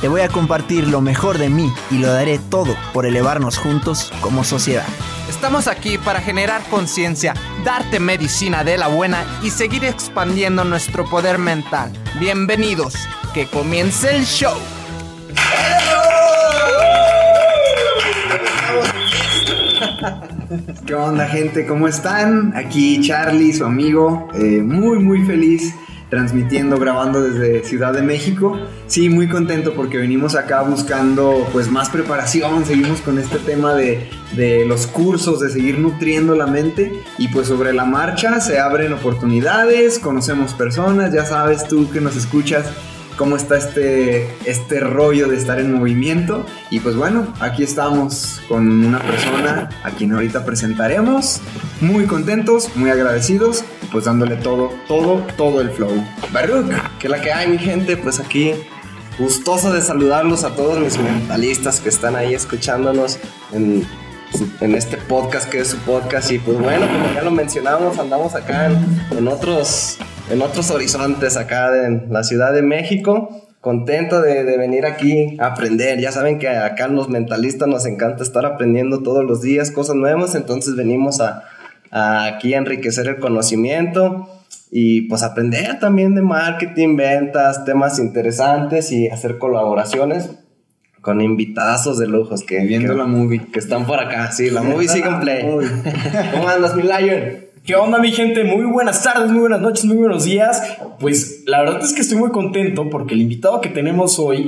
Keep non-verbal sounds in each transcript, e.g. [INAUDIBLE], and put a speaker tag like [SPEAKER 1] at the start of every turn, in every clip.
[SPEAKER 1] Te voy a compartir lo mejor de mí y lo daré todo por elevarnos juntos como sociedad.
[SPEAKER 2] Estamos aquí para generar conciencia, darte medicina de la buena y seguir expandiendo nuestro poder mental. Bienvenidos, que comience el show.
[SPEAKER 3] ¿Qué onda gente? ¿Cómo están? Aquí Charlie, su amigo, eh, muy muy feliz transmitiendo, grabando desde Ciudad de México. Sí, muy contento porque venimos acá buscando pues más preparación, seguimos con este tema de, de los cursos, de seguir nutriendo la mente y pues sobre la marcha se abren oportunidades, conocemos personas, ya sabes tú que nos escuchas cómo está este, este rollo de estar en movimiento. Y pues bueno, aquí estamos con una persona a quien ahorita presentaremos. Muy contentos, muy agradecidos, pues dándole todo, todo, todo el flow.
[SPEAKER 4] Baruch, que la que hay mi gente, pues aquí gustoso de saludarlos a todos mis mentalistas que están ahí escuchándonos en, en este podcast que es su podcast y pues bueno, como ya lo mencionamos, andamos acá en, en otros en otros horizontes acá en la Ciudad de México. Contento de, de, venir aquí a aprender. Ya saben que acá los mentalistas nos encanta estar aprendiendo todos los días cosas nuevas, entonces venimos a aquí a enriquecer el conocimiento y pues aprender también de marketing, ventas, temas interesantes y hacer colaboraciones con invitazos de lujos que
[SPEAKER 3] viendo
[SPEAKER 4] que,
[SPEAKER 3] la movie
[SPEAKER 4] que están por acá. Sí, la movie sigue en play. [LAUGHS] ¿Cómo andas, mi Lion?
[SPEAKER 5] ¿Qué onda mi gente? Muy buenas tardes, muy buenas noches, muy buenos días. Pues la verdad es que estoy muy contento porque el invitado que tenemos hoy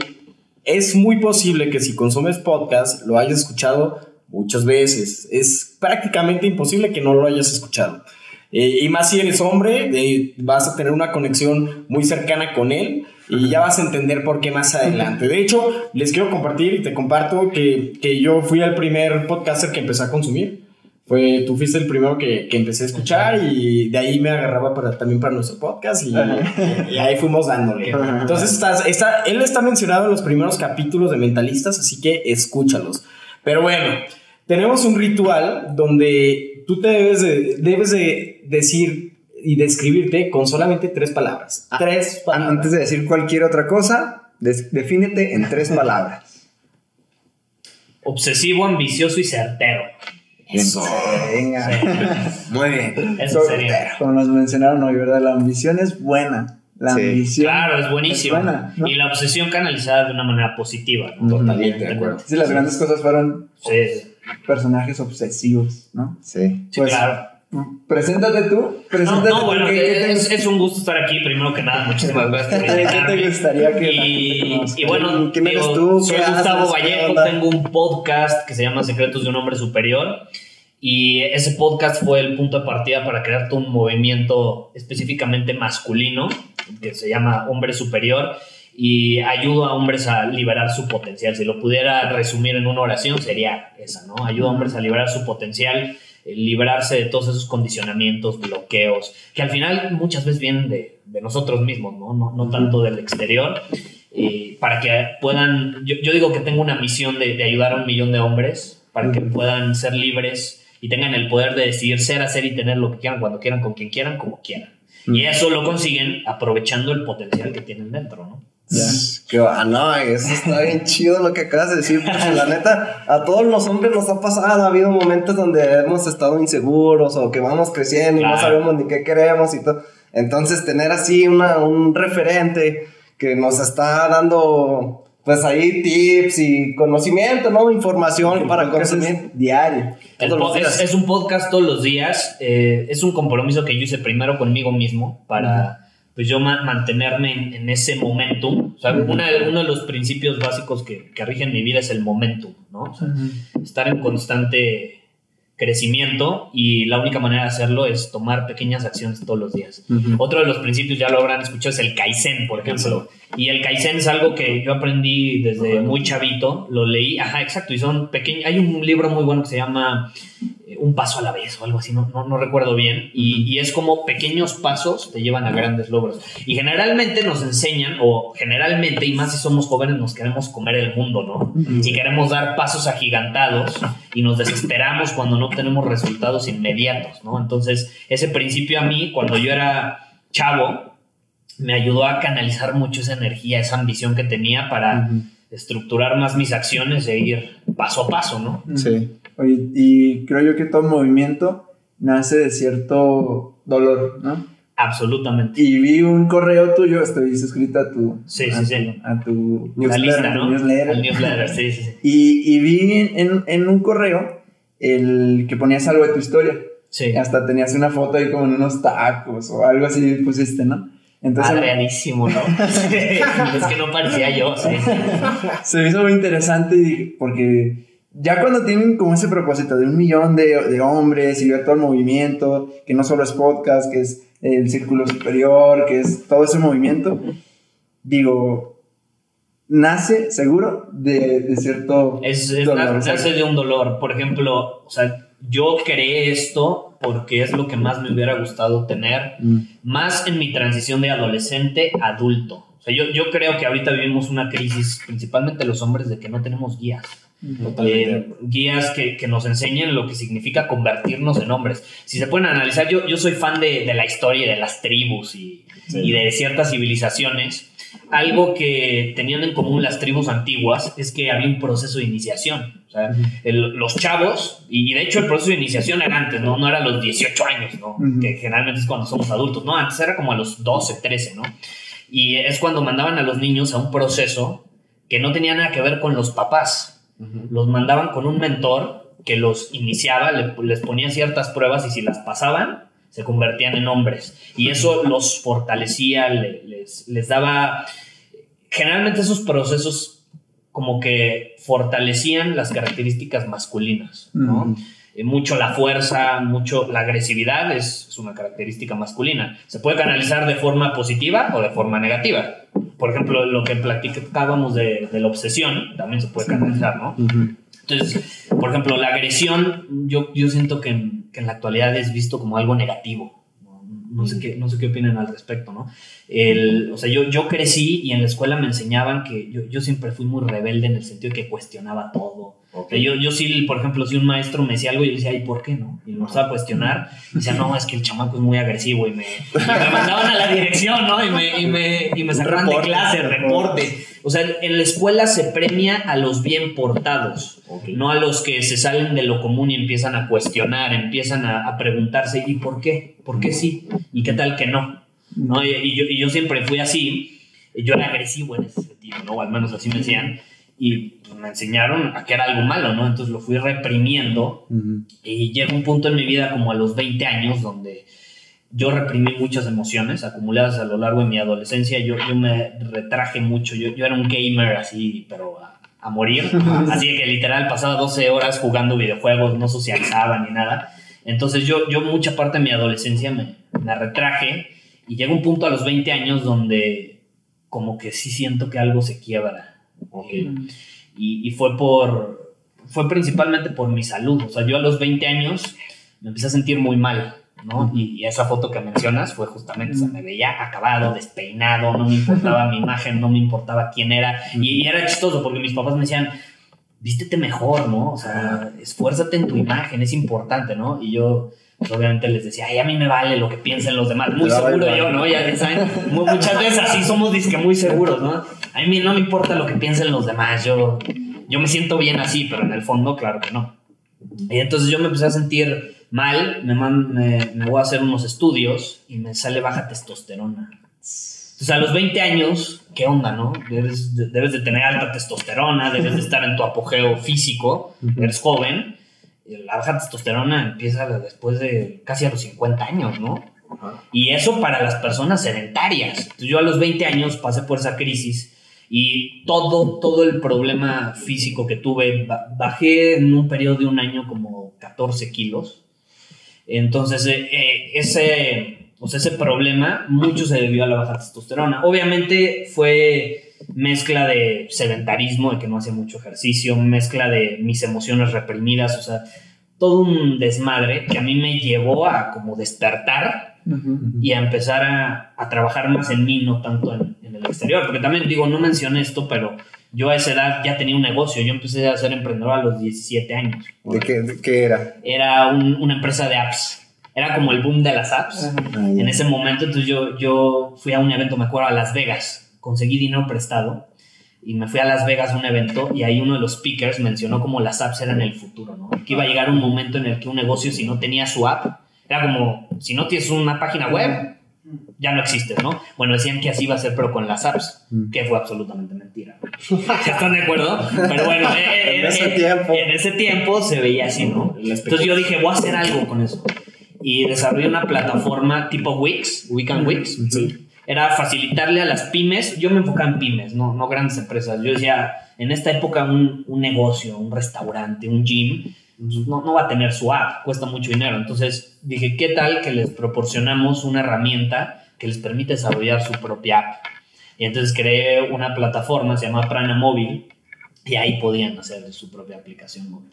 [SPEAKER 5] es muy posible que si consumes podcast lo hayas escuchado muchas veces. Es prácticamente imposible que no lo hayas escuchado. Eh, y más si eres hombre, eh, vas a tener una conexión muy cercana con él y ya vas a entender por qué más adelante. De hecho, les quiero compartir y te comparto que, que yo fui el primer podcaster que empecé a consumir fue, tú fuiste el primero que, que, empecé a escuchar y de ahí me agarraba para, también para nuestro podcast y, y, ahí fuimos dándole. Entonces, estás, está, él está mencionado en los primeros capítulos de Mentalistas, así que escúchalos. Pero bueno, tenemos un ritual donde tú te debes de, debes de decir y describirte con solamente tres palabras.
[SPEAKER 3] Ah,
[SPEAKER 5] tres palabras.
[SPEAKER 3] Antes de decir cualquier otra cosa, defínete en tres palabras.
[SPEAKER 6] Obsesivo, ambicioso y certero.
[SPEAKER 3] Eso. Venga. Sí. Muy bien.
[SPEAKER 6] Eso sería.
[SPEAKER 3] Como nos mencionaron hoy, ¿verdad? La ambición es buena. La sí. ambición.
[SPEAKER 6] Claro, es buenísimo. Es buena, ¿no? Y la obsesión canalizada de una manera positiva.
[SPEAKER 3] ¿no? Totalmente de acuerdo. Sí, las grandes cosas fueron sí. Personajes obsesivos, ¿no?
[SPEAKER 6] Sí. Sí, pues, claro.
[SPEAKER 3] Preséntate tú. Preséntate
[SPEAKER 6] no, no, bueno, ¿qué, es, es, un gusto estar aquí. Primero que nada, muchísimas [LAUGHS] gracias.
[SPEAKER 3] ¿Qué te gustaría que
[SPEAKER 6] y, y bueno, ¿quién eres tú? Soy Gustavo Vallejo, tengo un podcast que se llama Secretos de un Hombre Superior. Y ese podcast fue el punto de partida para crear todo un movimiento específicamente masculino, que se llama Hombre Superior, y ayudo a hombres a liberar su potencial. Si lo pudiera resumir en una oración, sería esa, ¿no? Ayuda a hombres a liberar su potencial, liberarse de todos esos condicionamientos, bloqueos, que al final muchas veces vienen de, de nosotros mismos, ¿no? No, no tanto del exterior. Eh, para que puedan, yo, yo, digo que tengo una misión de, de ayudar a un millón de hombres, para que puedan ser libres y tengan el poder de decidir ser, hacer y tener lo que quieran, cuando quieran, con quien quieran, como quieran. Y eso lo consiguen aprovechando el potencial que tienen dentro, ¿no?
[SPEAKER 4] Que va, no, eso está bien chido lo que acabas de decir, porque la neta, a todos los hombres nos ha pasado, ha habido momentos donde hemos estado inseguros o que vamos creciendo y no sabemos ni qué queremos y todo. Entonces, tener así una, un referente que nos está dando, pues ahí tips y conocimiento, ¿no? Información para consumir
[SPEAKER 3] diario.
[SPEAKER 6] es, un podcast todos los días, eh, es un compromiso que yo hice primero conmigo mismo para pues yo mantenerme en, ese momentum. O sea, uno de los principios básicos que, que, rigen mi vida es el momentum, ¿no? O sea, estar en constante crecimiento y la única manera de hacerlo es tomar pequeñas acciones todos los días. Otro de los principios, ya lo habrán escuchado, es el Kaizen, por ejemplo. Y el Kaizen es algo que yo aprendí desde muy chavito, lo leí, ajá, exacto, y son pequeños, hay un libro muy bueno que se llama un paso a la vez o algo así, no, no, recuerdo bien. Y, es como pequeños pasos te llevan a grandes logros. Y generalmente nos enseñan, o generalmente, y más si somos jóvenes, nos queremos comer el mundo, ¿no? Y queremos dar pasos agigantados y nos desesperamos cuando no tenemos resultados inmediatos, ¿no? Entonces, ese principio a mí, cuando yo era chavo, me ayudó a canalizar mucho esa energía, esa ambición que tenía para estructurar más mis acciones e ir paso a paso, ¿no?
[SPEAKER 3] Sí y creo yo que todo movimiento nace de cierto dolor, ¿no?
[SPEAKER 6] Absolutamente.
[SPEAKER 3] Y vi un correo tuyo, estoy suscrito a tu,
[SPEAKER 6] sí, sí, sí.
[SPEAKER 3] a tu
[SPEAKER 6] newsletter, ¿no? newsletter. sí, sí,
[SPEAKER 3] Y, y vi en, en, un correo el que ponías algo de tu historia. Sí. Hasta tenías una foto ahí como en unos tacos o algo así pusiste, ¿no?
[SPEAKER 6] Entonces, ¿no? [LAUGHS] es que no parecía yo, sí.
[SPEAKER 3] Se me hizo muy interesante porque ya cuando tienen como ese propósito de un millón de, de, hombres y ver todo el movimiento, que no solo es podcast, que es el círculo superior, que es todo ese movimiento, digo, nace seguro de, de cierto
[SPEAKER 6] es, dolor. Nace de un dolor. Por ejemplo, o sea, yo creé esto porque es lo que más me hubiera gustado tener, mm. más en mi transición de adolescente a adulto. O sea, yo, yo creo que ahorita vivimos una crisis, principalmente los hombres, de que no tenemos guías. Eh, guías que, que, nos enseñen lo que significa convertirnos en hombres. Si se pueden analizar, yo, yo soy fan de, de la historia de las tribus y, y, de ciertas civilizaciones. Algo que tenían en común las tribus antiguas es que había un proceso de iniciación. O sea, los chavos, y de hecho el proceso de iniciación era antes, ¿no? No era a los 18 años, ¿no? Que generalmente es cuando somos adultos, ¿no? Antes era como a los 12, 13, ¿no? Y es cuando mandaban a los niños a un proceso que no tenía nada que ver con los papás, los mandaban con un mentor que los iniciaba, les ponía ciertas pruebas y si las pasaban, se convertían en hombres. Y eso los fortalecía, les, les daba... Generalmente esos procesos como que fortalecían las características masculinas, ¿no? Eh, mucho la fuerza, mucho la agresividad es, es, una característica masculina. Se puede canalizar de forma positiva o de forma negativa. Por ejemplo, lo que platicábamos de, de la obsesión también se puede canalizar, ¿no? Entonces, por ejemplo, la agresión, yo, yo siento que en, que en la actualidad es visto como algo negativo. No sé, qué, no sé qué opinan al respecto, ¿no? El, o sea, yo, yo crecí y en la escuela me enseñaban que yo, yo siempre fui muy rebelde en el sentido de que cuestionaba todo yo, yo sí, por ejemplo, si un maestro me decía algo, yo decía, ¿y por qué no? Y lo empezaba a cuestionar. Y decía, [LAUGHS] no, es que el chamaco es muy agresivo. Y me, me mandaban a la dirección, ¿no? Y me, y me, y me sacaban de clase, reporte. O sea, en la escuela se premia a los bien portados, no a los que se salen de lo común y empiezan a cuestionar, empiezan a, a preguntarse, ¿y por qué? ¿Por qué sí? ¿Y qué tal que no? ¿No? Y, yo, y yo siempre fui así. Yo era agresivo en ese sentido, ¿no? O al menos así me decían y pues, me enseñaron a que era algo malo, ¿no? Entonces lo fui reprimiendo y llegó un punto en mi vida como a los 20 años donde yo reprimí muchas emociones acumuladas a lo largo de mi adolescencia, yo, yo me retraje mucho, yo, yo era un gamer así, pero a, morir, [LAUGHS] así que literal pasaba 12 horas jugando videojuegos, no socializaba ni nada, entonces yo, yo mucha parte de mi adolescencia me, me retraje y llegó un punto a los 20 años donde como que sí siento que algo se quiebra y, fue por, fue principalmente por mi salud. O sea, yo a los 20 años me empecé a sentir muy mal, ¿no? y, esa foto que mencionas fue justamente, o sea, me veía acabado, despeinado, no me importaba mi imagen, no me importaba quién era. Y, era chistoso porque mis papás me decían, vístete mejor, ¿no? O sea, esfuérzate en tu imagen, es importante, ¿no? Y yo, pues, obviamente les decía, ay, a mí me vale lo que piensen los demás. Muy seguro yo, ¿no? Ya saben, muchas veces así somos disque muy seguros, ¿no? A mí no me importa lo que piensen los demás, yo, yo me siento bien así, pero en el fondo, claro que no. Y entonces yo me empecé a sentir mal, me, me, voy a hacer unos estudios y me sale baja testosterona. Entonces a los 20 años, ¿qué onda, no? Debes de, debes de tener alta testosterona, debes de estar en tu apogeo físico, eres joven. La baja testosterona empieza después de casi a los 50 años, ¿no? Y eso para las personas sedentarias. Entonces yo a los 20 años pasé por esa crisis y todo, todo el problema físico que tuve, bajé en un periodo de un año como 14 kilos. Entonces eh, eh, ese, pues ese problema mucho se debió a la baja testosterona. Obviamente fue mezcla de sedentarismo, de que no hacía mucho ejercicio, mezcla de mis emociones reprimidas, o sea, todo un desmadre que a mí me llevó a como despertar y a empezar a, trabajar más en mí, no tanto en, el exterior. Porque también digo, no mencioné esto, pero yo a esa edad ya tenía un negocio. Yo empecé a ser emprendedor a los 17 años.
[SPEAKER 3] ¿De qué, era?
[SPEAKER 6] Era una empresa de apps. Era como el boom de las apps. Ah, en ese momento, entonces yo, yo fui a un evento, me acuerdo, a Las Vegas. Conseguí dinero prestado y me fui a Las Vegas a un evento y ahí uno de los speakers mencionó como las apps eran el futuro, ¿no? Que iba a llegar un momento en el que un negocio, si no tenía su app, era como, si no tienes una página web, ya no existes, ¿no? Bueno, decían que así iba a ser, pero con las apps, mm. que fue absolutamente mentira. [LAUGHS] ¿Están de acuerdo? Pero bueno, eh, eh, en, ese eh, tiempo. en ese tiempo se veía así, ¿no? Entonces yo dije, voy a hacer algo con eso. Y desarrollé una plataforma tipo Wix, Weekend Wix. Era facilitarle a las pymes, yo me enfocaba en pymes, no, no grandes empresas. Yo decía, en esta época un, un negocio, un restaurante, un gym, no, no va a tener su app, cuesta mucho dinero. Entonces dije, ¿qué tal que les proporcionamos una herramienta que les permite desarrollar su propia app? Y entonces creé una plataforma, se llama Prana Móvil, y ahí podían hacer su propia aplicación móvil.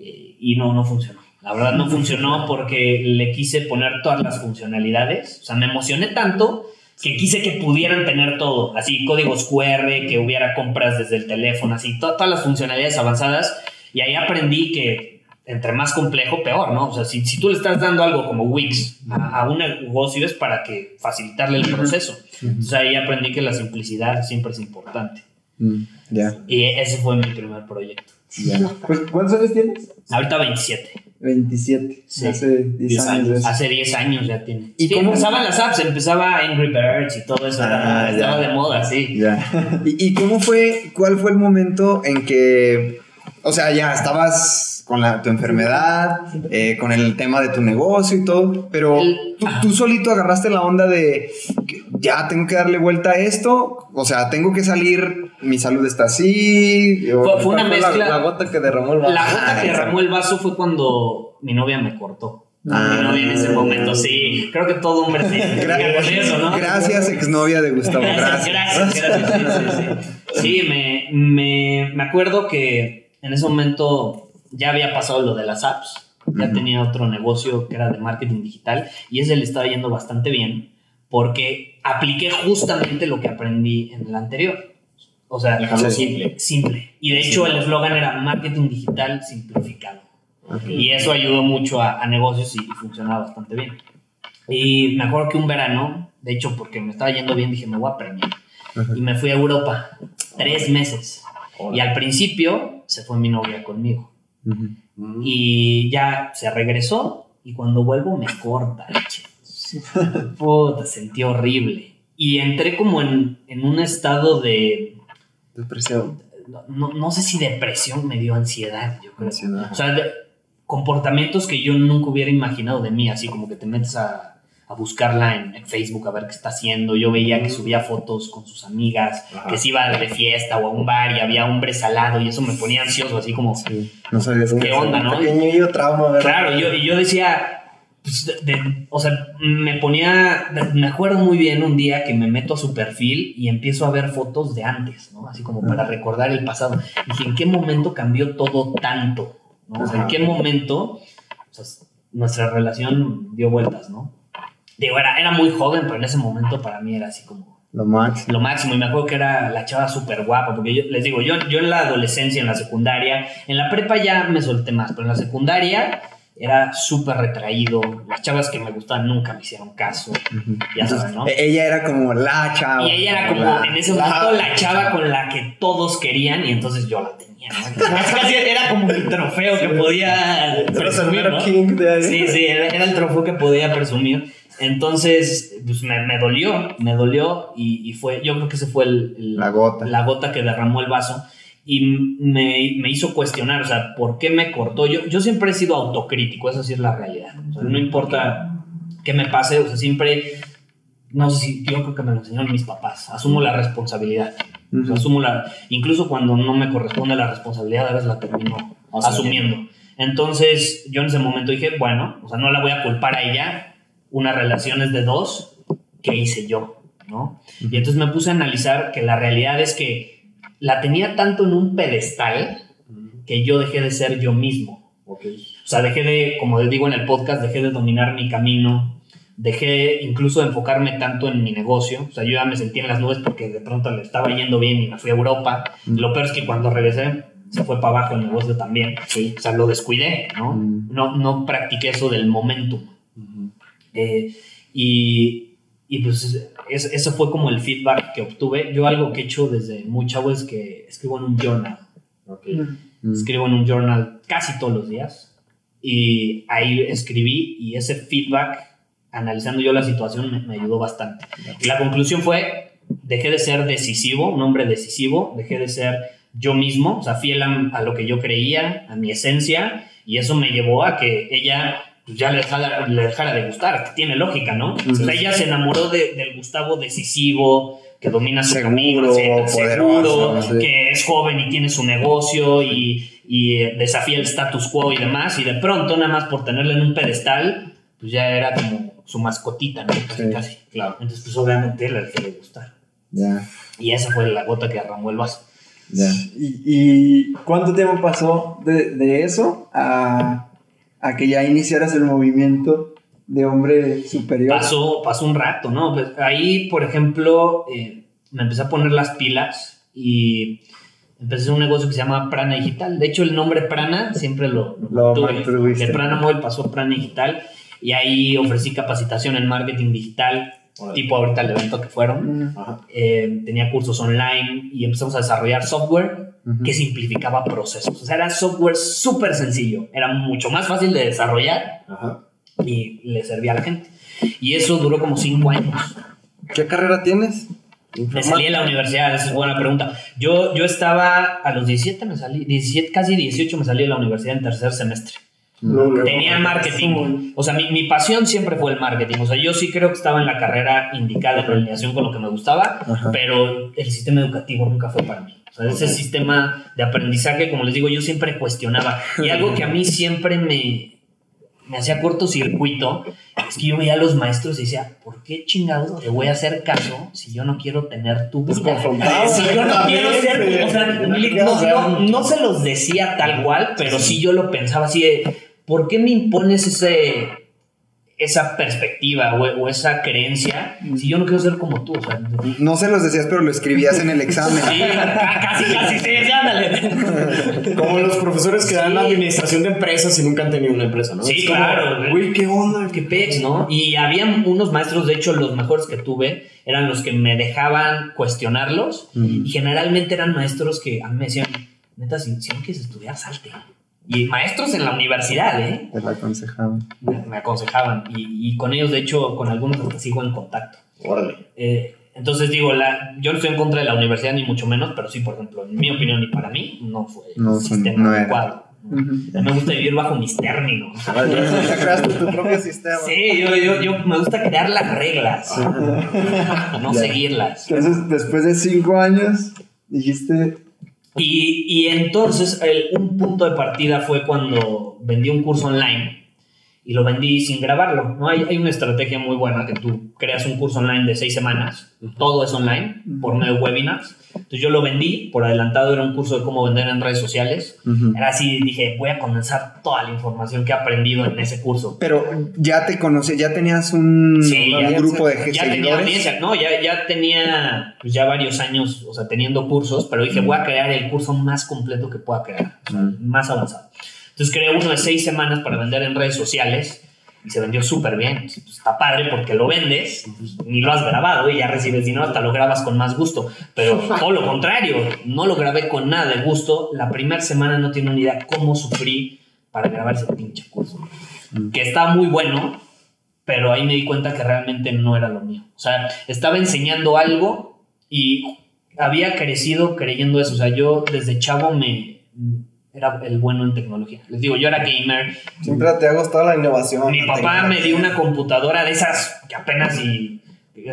[SPEAKER 6] Eh, y no, no funcionó. La verdad no funcionó porque le quise poner todas las funcionalidades. O sea, me emocioné tanto que quise que pudieran tener todo. Así, códigos QR, que hubiera compras desde el teléfono, así, todas las funcionalidades avanzadas. Y ahí aprendí que entre más complejo, peor, ¿no? O sea, si, si tú le estás dando algo como Wix a, un negocio es para que facilitarle el proceso. Entonces ahí aprendí que la simplicidad siempre es importante. Mm, ya. Y ese fue mi primer proyecto.
[SPEAKER 3] Pues, ¿Cuántos años tienes?
[SPEAKER 6] Ahorita 27.
[SPEAKER 3] 27. Hace 10 años.
[SPEAKER 6] Hace 10 años ya tiene. ¿Y cómo empezaban las apps? Empezaba Angry Birds y todo eso. Ah, estaba de moda, sí.
[SPEAKER 3] Ya. [LAUGHS] ¿Y, ¿Y cómo fue, cuál fue el momento en que, o sea, ya estabas con la, tu enfermedad, eh, con el tema de tu negocio y todo, pero tú, solito agarraste la onda de ya tengo que darle vuelta a esto, o sea, tengo que salir, mi salud está así.
[SPEAKER 6] Fue, una mezcla.
[SPEAKER 4] La, gota que derramó el vaso.
[SPEAKER 6] La gota que [LAUGHS] derramó el vaso fue cuando mi novia me cortó. Ah, mi novia en ese momento, sí. Creo que todo hombre [LAUGHS] sí.
[SPEAKER 3] eso, ¿no? Gracias, exnovia de Gustavo. [LAUGHS] Gracias. Gracias,
[SPEAKER 6] gracias. Sí, sí, sí. me, me, me acuerdo que en ese momento ya había pasado lo de las apps, ya tenía otro negocio que era de marketing digital y ese le estaba yendo bastante bien porque apliqué justamente lo que aprendí en el anterior. O sea, simple. Simple. Y de hecho el eslogan era marketing digital simplificado. Y eso ayudó mucho a, negocios y, funcionaba bastante bien. Y me acuerdo que un verano, de hecho porque me estaba yendo bien, dije, me voy a premiar. Y me fui a Europa tres meses. Y al principio se fue mi novia conmigo. Y ya se regresó y cuando vuelvo me corta. [LAUGHS] Puta, sentí horrible. Y entré como en, un estado de...
[SPEAKER 3] Depresión.
[SPEAKER 6] No, no, sé si depresión me dio ansiedad, yo creo. O sea, comportamientos que yo nunca hubiera imaginado de mí, así como que te metes a a buscarla en, Facebook a ver qué está haciendo. Yo veía que subía fotos con sus amigas, que se iba de fiesta o a un bar y había hombres al lado y eso me ponía ansioso, así como,
[SPEAKER 3] no sabías
[SPEAKER 6] qué onda, ¿no?
[SPEAKER 3] Pequeño trauma, ¿verdad?
[SPEAKER 6] Claro, yo, y yo decía, pues, o sea, me ponía, me acuerdo muy bien un día que me meto a su perfil y empiezo a ver fotos de antes, ¿no? Así como para recordar el pasado. Y dije, ¿en qué momento cambió todo tanto? ¿no? O sea, ¿en qué momento nuestra relación dio vueltas, ¿no? Digo, era, era muy joven, pero en ese momento para mí era así como...
[SPEAKER 3] Lo máximo.
[SPEAKER 6] Lo máximo. Y me acuerdo que era la chava súper guapa, porque yo les digo, yo, yo en la adolescencia, en la secundaria, en la prepa ya me solté más, pero en la secundaria era súper retraído. Las chavas que me gustaban nunca me hicieron caso. Ya sabes, ¿no?
[SPEAKER 3] E-, ella era como la chava.
[SPEAKER 6] Y ella era como en ese momento la, chava con la que todos querían y entonces yo la tenía. [LAUGHS] Casi era como el trofeo que podía presumir. ¿no? Sí, sí, era, el trofeo que podía presumir. Entonces, pues me, me dolió, me dolió y, fue, yo creo que ese fue el,
[SPEAKER 3] la, gota.
[SPEAKER 6] la gota que derramó el vaso y me, me, hizo cuestionar, o sea, ¿por qué me cortó? Yo, yo siempre he sido autocrítico, esa sí es la realidad. O sea, no importa qué me pase, o sea, siempre, no sé si, yo creo que me lo enseñaron mis papás, asumo la responsabilidad. asumo la, incluso cuando no me corresponde la responsabilidad, a veces la termino asumiendo. Entonces, yo en ese momento dije, bueno, o sea, no la voy a culpar a ella, una relación es de dos, ¿qué hice yo? ¿no? Y entonces me puse a analizar que la realidad es que la tenía tanto en un pedestal que yo dejé de ser yo mismo. O sea, dejé de, como les digo en el podcast, dejé de dominar mi camino, dejé incluso de enfocarme tanto en mi negocio. O sea, yo ya me sentí en las nubes porque de pronto le estaba yendo bien y me fui a Europa. Lo peor es que cuando regresé se fue para abajo el negocio también. O sea, lo descuidé, ¿no? No, no practiqué eso del momentum. Eh, y, y pues eso fue como el feedback que obtuve. Yo algo que he hecho desde muy chavo es que escribo en un journal. Mm. Escribo en un journal casi todos los días. Y ahí escribí y ese feedback, analizando yo la situación, me, ayudó bastante. Y la conclusión fue, dejé de ser decisivo, un hombre decisivo, dejé de ser yo mismo, o sea, fiel a lo que yo creía, a mi esencia, y eso me llevó a que ella ya le dejara, le dejara de gustar, tiene lógica, ¿no? O sea, ella se enamoró de, del Gustavo decisivo, que domina su seguro, seguro que es joven y tiene su negocio y, y desafía el status quo y demás, y de pronto, nada más por tenerle en un pedestal, pues ya era como su mascotita, ¿no? Casi, casi. Claro. Entonces, pues obviamente le dejó de gustar. Ya. Y esa fue la gota que arramó el vaso.
[SPEAKER 3] Ya. ¿Y, ¿Y, cuánto tiempo pasó de, de eso a a que ya iniciaras el movimiento de hombre superior?
[SPEAKER 6] Pasó, pasó un rato, ¿no? Pues ahí, por ejemplo, eh, me empecé a poner las pilas y empecé un negocio que se llama Prana Digital. De hecho, el nombre Prana siempre lo, tuve. De Prana Móvil pasó a Prana Digital y ahí ofrecí capacitación en marketing digital, tipo ahorita el evento que fueron. Eh, tenía cursos online y empezamos a desarrollar software que simplificaba procesos. O sea, era software súper sencillo, era mucho más fácil de desarrollar y le servía a la gente. Y eso duró como cinco años.
[SPEAKER 4] ¿Qué carrera tienes?
[SPEAKER 6] Me salí de la universidad, esa es buena pregunta. Yo, yo estaba a los 17, me salí, 17, casi 18 me salí de la universidad en tercer semestre. Tenía marketing. O sea, mi, mi, pasión siempre fue el marketing. O sea, yo sí creo que estaba en la carrera indicada en alineación con lo que me gustaba, pero el sistema educativo nunca fue para mí. O sea, ese sistema de aprendizaje, como les digo, yo siempre cuestionaba. Y algo que a mí siempre me, me hacía cortocircuito es que yo veía a los maestros y decía, ¿por qué chingado le voy a hacer caso si yo no quiero tener tu pues [LAUGHS] Si yo no quiero ser, o sea, no, no, se los decía tal cual, pero sí yo lo pensaba así de, ¿por qué me impones ese, esa perspectiva o, esa creencia si yo no quiero ser como tú?
[SPEAKER 3] no se los decías, pero lo escribías en el examen.
[SPEAKER 6] Sí, casi, casi, sí, ándale.
[SPEAKER 5] Como los profesores que dan la administración de empresas y nunca han tenido una empresa, ¿no?
[SPEAKER 6] Sí, claro.
[SPEAKER 5] Uy, qué onda.
[SPEAKER 6] Qué pex, ¿no? Y había unos maestros, de hecho, los mejores que tuve eran los que me dejaban cuestionarlos y generalmente eran maestros que a mí me decían, neta, si, si no quieres estudiar, salte. Y maestros en la universidad, ¿eh?
[SPEAKER 3] Te aconsejaban.
[SPEAKER 6] Me, aconsejaban. Y, con ellos, de hecho, con algunos hasta sigo en contacto.
[SPEAKER 5] Órale.
[SPEAKER 6] Eh, entonces digo, la, yo no estoy en contra de la universidad ni mucho menos, pero sí, por ejemplo, en mi opinión y para mí, no fue
[SPEAKER 3] no, sistema adecuado.
[SPEAKER 6] Me gusta vivir bajo mis términos. [LAUGHS] [LAUGHS]
[SPEAKER 4] creaste tu propio sistema.
[SPEAKER 6] Sí, yo, yo, yo, me gusta crear las reglas, no seguirlas.
[SPEAKER 3] Entonces, después de cinco años, dijiste,
[SPEAKER 6] y, y entonces un punto de partida fue cuando vendí un curso online y lo vendí sin grabarlo. ¿no? Hay, hay, una estrategia muy buena que tú creas un curso online de seis semanas, todo es online, por medio de webinars. Entonces yo lo vendí, por adelantado era un curso de cómo vender en redes sociales. Era así, dije, voy a condensar toda la información que he aprendido en ese curso.
[SPEAKER 3] Pero ya te conocí, ya tenías un, grupo de
[SPEAKER 6] ya tenía no, ya, ya tenía pues, ya varios años, o sea, teniendo cursos, pero dije, voy a crear el curso más completo que pueda crear, más avanzado. Entonces creé uno de seis semanas para vender en redes sociales y se vendió súper bien. Pues, está padre porque lo vendes, pues, ni lo has grabado y ya recibes dinero, hasta lo grabas con más gusto. Pero [LAUGHS] todo lo contrario, no lo grabé con nada de gusto. La primera semana no tiene ni idea cómo sufrí para grabar ese pinche curso. Mm. Que está muy bueno, pero ahí me di cuenta que realmente no era lo mío. O sea, estaba enseñando algo y había crecido creyendo eso. O sea, yo desde chavo me era el bueno en tecnología. Les digo, yo era gamer.
[SPEAKER 4] Siempre te ha gustado la innovación.
[SPEAKER 6] Mi papá me dio una computadora de esas que apenas y,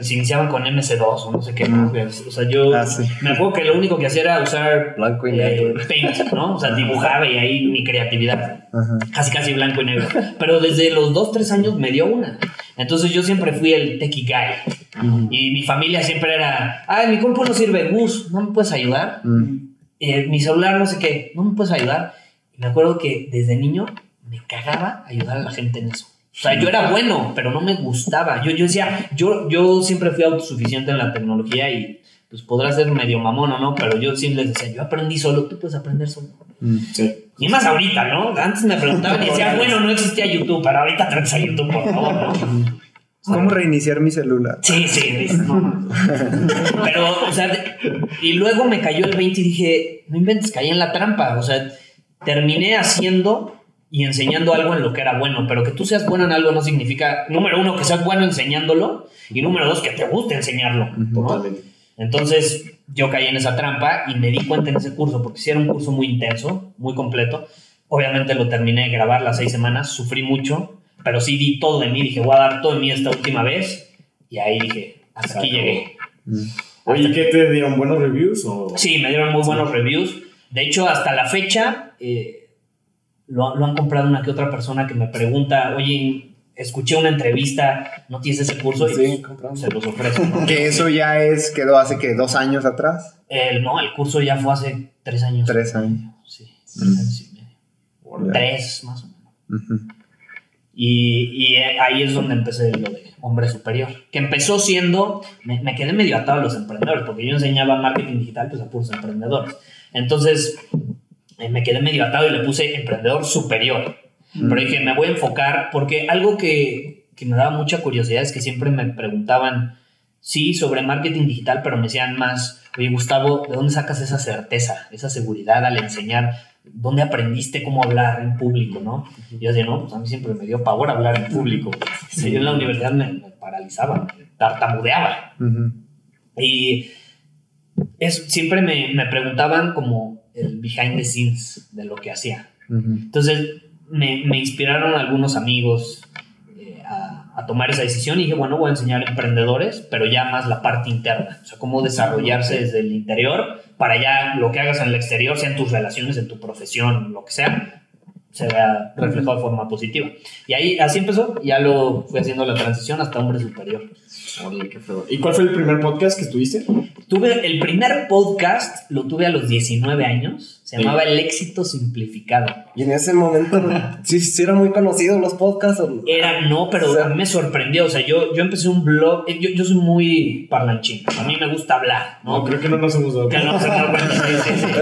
[SPEAKER 6] se iniciaban con MS2 o no sé qué. O sea, yo ah, me acuerdo que lo único que hacía era usar
[SPEAKER 4] blanco y negro.
[SPEAKER 6] Eh, paint, ¿no? O sea, dibujaba y ahí mi creatividad. Casi, casi blanco y negro. Pero desde los 2, 3 años me dio una. Entonces yo siempre fui el techie guy. Y mi familia siempre era, ay, mi compu no sirve, Gus, ¿no me puedes ayudar? Eh, mi celular no sé qué, ¿no me puedes ayudar? Y me acuerdo que desde niño me cagaba ayudar a la gente en eso. O sea, yo era bueno, pero no me gustaba. Yo, yo decía, yo, yo siempre fui autosuficiente en la tecnología y pues podrá ser medio mamón o no, pero yo siempre les decía, yo aprendí solo, tú puedes aprender solo. Mm, sí. Y más ahorita, ¿no? Antes me preguntaban y decía, bueno, no existía YouTube, pero ahorita traes a YouTube, por favor, ¿no? [LAUGHS]
[SPEAKER 3] ¿Cómo reiniciar mi celular?
[SPEAKER 6] Sí, sí, Pero, o sea, y luego me cayó el 20 y dije, no inventes, caí en la trampa. O sea, terminé haciendo y enseñando algo en lo que era bueno, pero que tú seas bueno en algo no significa, número uno, que seas bueno enseñándolo y número dos, que te guste enseñarlo. Entonces, yo caí en esa trampa y me di cuenta en ese curso, porque si era un curso muy intenso, muy completo. Obviamente lo terminé de grabar las seis semanas, sufrí mucho, pero sí di todo de mí, dije, voy a dar todo de mí esta última vez, y ahí dije, hasta aquí llegué.
[SPEAKER 5] Mm. Oye, ¿qué te dieron? ¿Buenos reviews? O?
[SPEAKER 6] Sí, me dieron muy buenos reviews. De hecho, hasta la fecha, eh, lo, lo, han comprado una que otra persona que me pregunta, oye, escuché una entrevista, ¿no tienes ese curso?
[SPEAKER 3] Sí,
[SPEAKER 6] y se los ofrezco.
[SPEAKER 3] Que eso ya es, quedó hace que dos años atrás.
[SPEAKER 6] no, el curso ya fue hace tres años.
[SPEAKER 3] Tres años.
[SPEAKER 6] Sí, tres años y medio. Tres más o menos. Y, ahí es donde empecé lo de hombre superior, que empezó siendo, me, quedé medio atado a los emprendedores, porque yo enseñaba marketing digital pues a puros emprendedores. Entonces eh, me quedé medio atado y le puse emprendedor superior. Pero dije, me voy a enfocar, porque algo que, que me daba mucha curiosidad es que siempre me preguntaban, sí, sobre marketing digital, pero me decían más, oye Gustavo, ¿de dónde sacas esa certeza, esa seguridad al enseñar? ¿Dónde aprendiste cómo hablar en público, no? Y yo decía, no, pues a mí siempre me dio pavor hablar en público. yo en la universidad me, paralizaba, me tartamudeaba. Y siempre me, me, preguntaban como el behind the scenes de lo que hacía. Entonces me, me, inspiraron algunos amigos a, tomar esa decisión y dije, bueno, voy a enseñar a emprendedores, pero ya más la parte interna, o sea, cómo desarrollarse desde el interior para ya lo que hagas en el exterior, sea en tus relaciones, en tu profesión, lo que sea, se vea reflejado de forma positiva. Y ahí así empezó, ya lo fui haciendo la transición hasta hombre superior.
[SPEAKER 5] ¿Y cuál fue el primer podcast que tuviste?
[SPEAKER 6] Tuve el primer podcast, lo tuve a los 19 años. Se llamaba El éxito simplificado.
[SPEAKER 4] Y en ese momento, [LAUGHS] sí, sí eran muy conocidos los podcasts.
[SPEAKER 6] Era, no, pero a mí me sorprendió. O sea, yo, yo empecé un blog. Eh, yo, yo soy muy parlanchín. A mí me gusta hablar.
[SPEAKER 5] No, creo que no nos hemos dado
[SPEAKER 4] cuenta.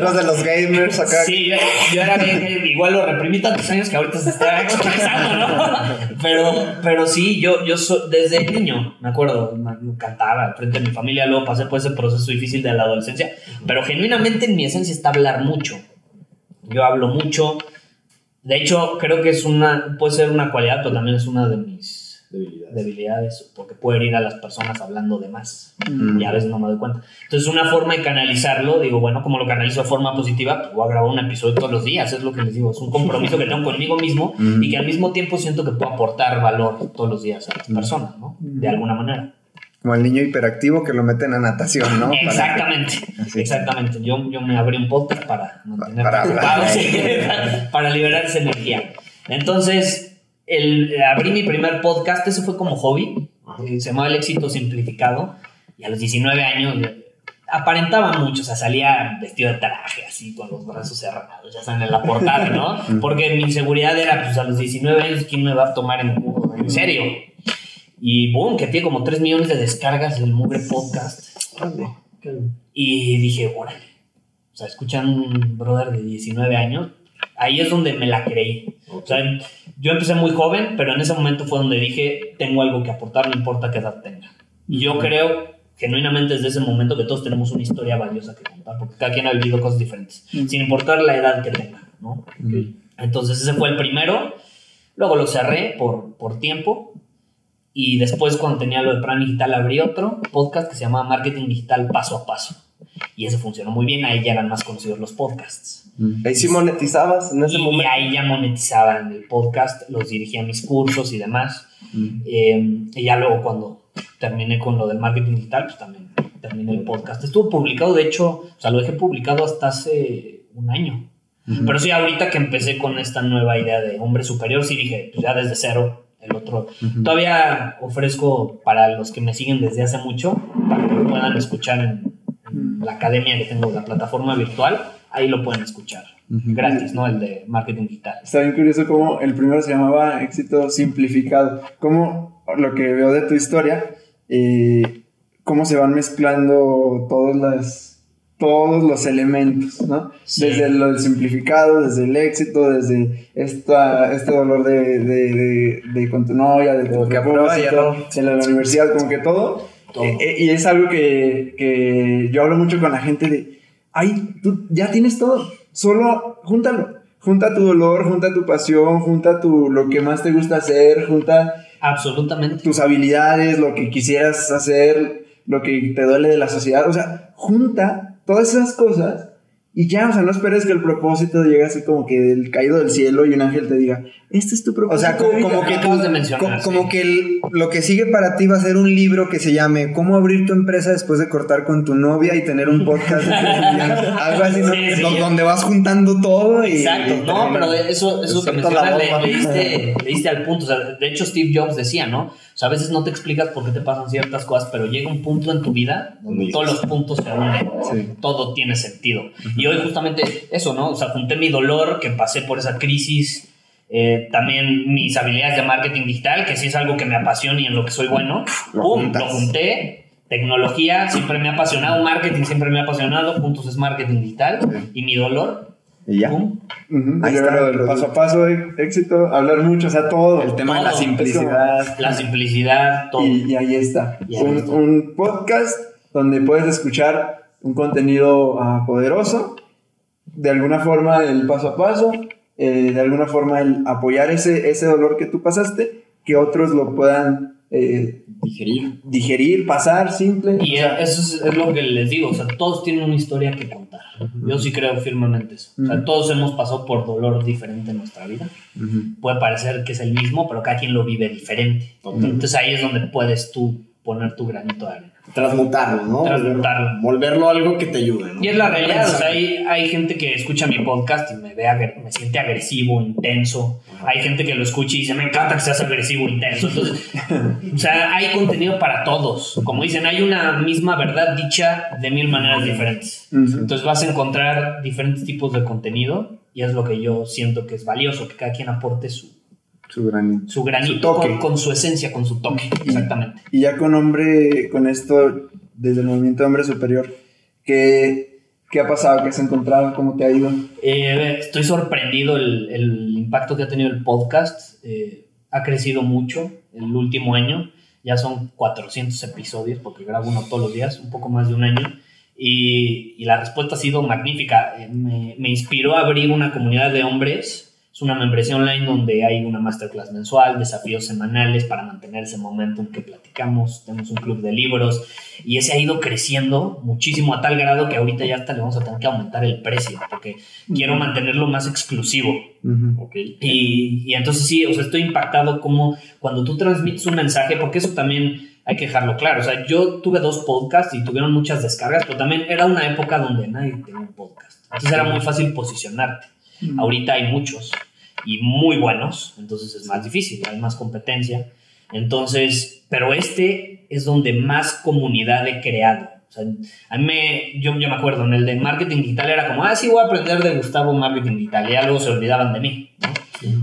[SPEAKER 4] No, de los gamers acá.
[SPEAKER 6] Sí, yo, era bien, igual lo reprimí tantos años que ahorita se está expresando, ¿no? Pero, pero sí, yo, yo soy, desde niño, me acuerdo, me encantaba frente a mi familia. Luego pasé por ese proceso difícil de la adolescencia. Pero genuinamente en mi esencia está hablar mucho. Yo hablo mucho. De hecho, creo que es una, puede ser una cualidad, pero también es una de mis debilidades, porque puedo herir a las personas hablando de más. Mm. Y a veces no me doy cuenta. Entonces, una forma de canalizarlo, digo, bueno, como lo canalizo de forma positiva, pues voy a grabar un episodio todos los días, es lo que les digo. Es un compromiso que tengo conmigo mismo mm. y que al mismo tiempo siento que puedo aportar valor todos los días a las mm. personas, ¿no? De alguna manera.
[SPEAKER 3] Como el niño hiperactivo que lo meten a natación, ¿no?
[SPEAKER 6] Exactamente, exactamente. Yo, yo me abrí un podcast para mantener para, [LAUGHS] para liberar esa energía. Entonces, el, abrí mi primer podcast, eso fue como hobby, eh, se llamaba El éxito simplificado, y a los 19 años eh, aparentaba mucho, o sea, salía vestido de traje, así, con los brazos cerrados, ya saben, en la portada, ¿no? [LAUGHS] Porque mi inseguridad era, pues a los 19 años, ¿quién me va a tomar en, en serio? Y boom, que tiene como 3 millones de descargas del Mugre Podcast. Y dije, órale. O sea, escuchan un brother de 19 años, Ahí es donde me la creí. O sea, yo empecé muy joven, pero en ese momento fue donde dije, tengo algo que aportar, no importa qué edad tenga. Y yo creo genuinamente desde ese momento que todos tenemos una historia valiosa que contar, porque cada quien ha vivido cosas diferentes, sin importar la edad que tenga, ¿no? Entonces ese fue el primero, luego lo cerré por, por tiempo y después cuando tenía lo de plan digital abrí otro podcast que se llama Marketing Digital Paso a Paso. Y ese funcionó muy bien, ahí ya eran más conocidos los podcasts.
[SPEAKER 4] Ahí sí monetizabas en ese
[SPEAKER 6] y ahí ya monetizaban el podcast, los dirigía a mis cursos y demás. Eh, y ya luego cuando terminé con lo del marketing digital, pues también terminé el podcast. Estuvo publicado, de hecho, o sea, lo dejé publicado hasta hace un año. Pero sí, ahorita que empecé con esta nueva idea de hombre superior, sí dije, pues ya desde cero, el otro. Todavía ofrezco para los que me siguen desde hace mucho, para que lo puedan escuchar en, la academia que tengo, la plataforma virtual, ahí lo pueden escuchar. Gratis, ¿no? El de marketing digital.
[SPEAKER 7] Está bien curioso cómo el primero se llamaba éxito simplificado. Cómo lo que veo de tu historia, eh, cómo se van mezclando todas las todos los elementos, ¿no? Desde lo simplificado, desde el éxito, desde esta, este dolor de, de, de, con tu novia, de tu que en la universidad, como que todo. Eh, eh, y es algo que, que, yo hablo mucho con la gente de, ay, tú ya tienes todo, solo júntalo. Junta tu dolor, junta tu pasión, junta tu, lo que más te gusta hacer, junta...
[SPEAKER 6] Absolutamente.
[SPEAKER 7] Tus habilidades, lo que quisieras hacer, lo que te duele de la sociedad. O sea, junta todas esas cosas y ya, o sea, no esperes que el propósito llegue así como que del caído del cielo y un ángel te diga, este es tu propósito.
[SPEAKER 1] O sea, como, que, como, que lo que sigue para ti va a ser un libro que se llame ¿Cómo abrir tu empresa después de cortar con tu novia y tener un podcast? [LAUGHS] [LAUGHS] algo así, donde vas juntando todo. Y,
[SPEAKER 6] Exacto, no, pero eso, eso que mencionas le, le, diste, [LAUGHS] al punto. O sea, de hecho, Steve Jobs decía, ¿no? O sea, a veces no te explicas por qué te pasan ciertas cosas, pero llega un punto en tu vida donde todos los puntos se unen. Todo tiene sentido. Y hoy justamente eso, ¿no? O sea, junté mi dolor que pasé por esa crisis. Eh, también mis habilidades de marketing digital, que sí es algo que me apasiona y en lo que soy bueno. Lo, ¡Pum! lo junté. Tecnología siempre me ha apasionado, marketing siempre me ha apasionado, juntos es marketing digital. Y mi dolor
[SPEAKER 7] y ya. Ahí está. paso a paso, éxito, hablar mucho, o sea, todo.
[SPEAKER 1] El tema de la simplicidad.
[SPEAKER 6] La simplicidad, todo.
[SPEAKER 7] Y, ahí está. un, podcast donde puedes escuchar un contenido ah, poderoso, de alguna forma el paso a paso, eh, de alguna forma el apoyar ese, ese dolor que tú pasaste, que otros lo puedan eh,
[SPEAKER 1] digerir.
[SPEAKER 7] Digerir, pasar, simple.
[SPEAKER 6] Y eso es, lo que les digo, o sea, todos tienen una historia que contar. Yo sí creo firmemente eso. O sea, todos hemos pasado por dolor diferente en nuestra vida. Puede parecer que es el mismo, pero cada quien lo vive diferente. Entonces ahí es donde puedes tú poner tu granito de arena
[SPEAKER 1] transmutarlo, ¿no?
[SPEAKER 6] Transmutarlo.
[SPEAKER 1] Volverlo algo que te ayude, ¿no?
[SPEAKER 6] Y es la realidad, o sea, hay, hay, gente que escucha mi podcast y me ve me siente agresivo, intenso. Hay gente que lo escucha y dice, me encanta que seas agresivo, intenso. Entonces, o sea, hay contenido para todos. Como dicen, hay una misma verdad dicha de mil maneras diferentes. Entonces vas a encontrar diferentes tipos de contenido y es lo que yo siento que es valioso, que cada quien aporte su,
[SPEAKER 7] su granito.
[SPEAKER 6] Su granito con, su esencia, con su toque, exactamente.
[SPEAKER 7] Y ya con hombre, con esto, desde el movimiento de hombre superior, ¿qué, qué ha pasado? ¿Qué has encontrado? ¿Cómo te ha ido?
[SPEAKER 6] Eh, estoy sorprendido el, el, impacto que ha tenido el podcast. Eh, ha crecido mucho el último año. Ya son 400 episodios, porque grabo uno todos los días, un poco más de un año. Y, y la respuesta ha sido magnífica. Eh, me, me inspiró a abrir una comunidad de hombres es una membresía online donde hay una masterclass mensual, desafíos semanales para mantener ese momentum que platicamos. Tenemos un club de libros y ese ha ido creciendo muchísimo a tal grado que ahorita ya hasta le vamos a tener que aumentar el precio porque quiero mantenerlo más exclusivo. y, y, entonces sí, o sea, estoy impactado como cuando tú transmites un mensaje, porque eso también hay que dejarlo claro. O sea, yo tuve dos podcasts y tuvieron muchas descargas, pero también era una época donde nadie tenía un podcast. Entonces era muy fácil posicionarte. Ahorita hay muchos y muy buenos, entonces es más difícil, hay más competencia. Entonces, pero este es donde más comunidad he creado. O sea, a mí me, yo, yo me acuerdo, en el de marketing digital era como, ah, sí, voy a aprender de Gustavo marketing digital, y algo se olvidaban de mí.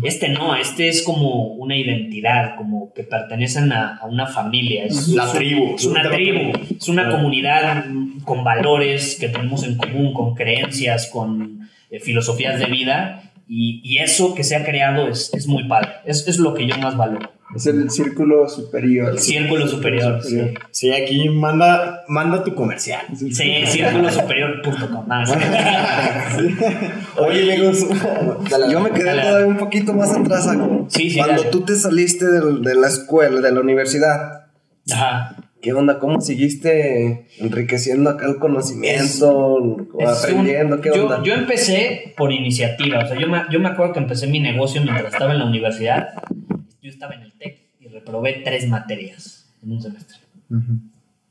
[SPEAKER 6] Este no, este es como una identidad, como que pertenecen a, una familia. Es
[SPEAKER 1] la tribu.
[SPEAKER 6] Es una tribu, es una comunidad con valores que tenemos en común, con creencias, con eh, filosofías de vida Y, eso que se ha creado es, es muy padre. Es, es lo que yo más valoro.
[SPEAKER 7] Es el círculo superior.
[SPEAKER 6] Círculo superior, Sí.
[SPEAKER 5] sí. aquí manda, manda tu comercial.
[SPEAKER 6] Sí, círculosuperior.com. [LAUGHS]
[SPEAKER 4] Oye, amigos, yo me quedé todavía un poquito más atrás. Sí, sí, Cuando tú te saliste de, de la escuela, de la universidad. Ajá. ¿Qué onda? ¿Cómo seguiste enriqueciendo acá el conocimiento? aprendiendo? ¿Qué onda?
[SPEAKER 6] Yo, yo, empecé por iniciativa. O sea, yo me, yo me acuerdo que empecé mi negocio mientras estaba en la universidad. Yo estaba en el TEC y reprobé tres materias en un semestre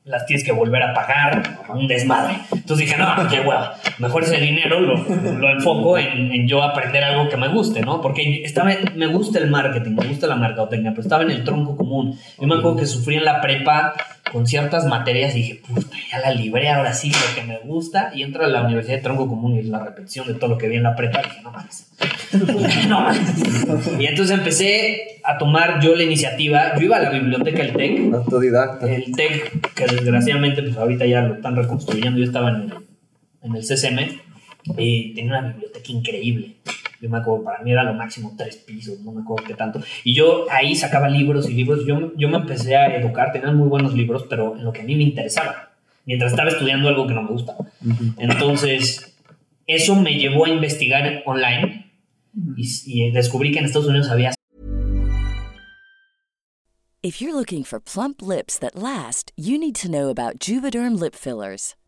[SPEAKER 6] las tienes que volver a pagar, un desmadre. Entonces dije, no, qué hueva, mejor ese dinero lo, lo enfoco en, en, yo aprender algo que me guste, ¿no? Porque estaba, me gusta el marketing, me gusta la mercadotecnia, pero estaba en el tronco común. Yo me acuerdo que sufrí en la prepa con ciertas materias y dije, puta, ya la libré, ahora sí, lo que me gusta. Y entro a la Universidad de Tronco Común y es la repetición de todo lo que vi en la prepa. Y dije, no mames. [LAUGHS] no mames. Y entonces empecé a tomar yo la iniciativa. Yo iba a la biblioteca del TEC.
[SPEAKER 4] Autodidacta.
[SPEAKER 6] El TEC, que desgraciadamente, pues ahorita ya lo están reconstruyendo. Yo estaba en el, en el CCM y tenía una biblioteca increíble. Yo me acuerdo, para mí era lo máximo tres pisos, no me acuerdo qué tanto. Y yo ahí sacaba libros y libros. Yo, yo me empecé a educar, tenía muy buenos libros, pero en lo que a mí me interesaba, mientras estaba estudiando algo que no me gustaba. Entonces, eso me llevó a investigar online y, y descubrí que en Estados Unidos había
[SPEAKER 8] If you're looking for plump lips that last, you need to know about Juvederm lip fillers.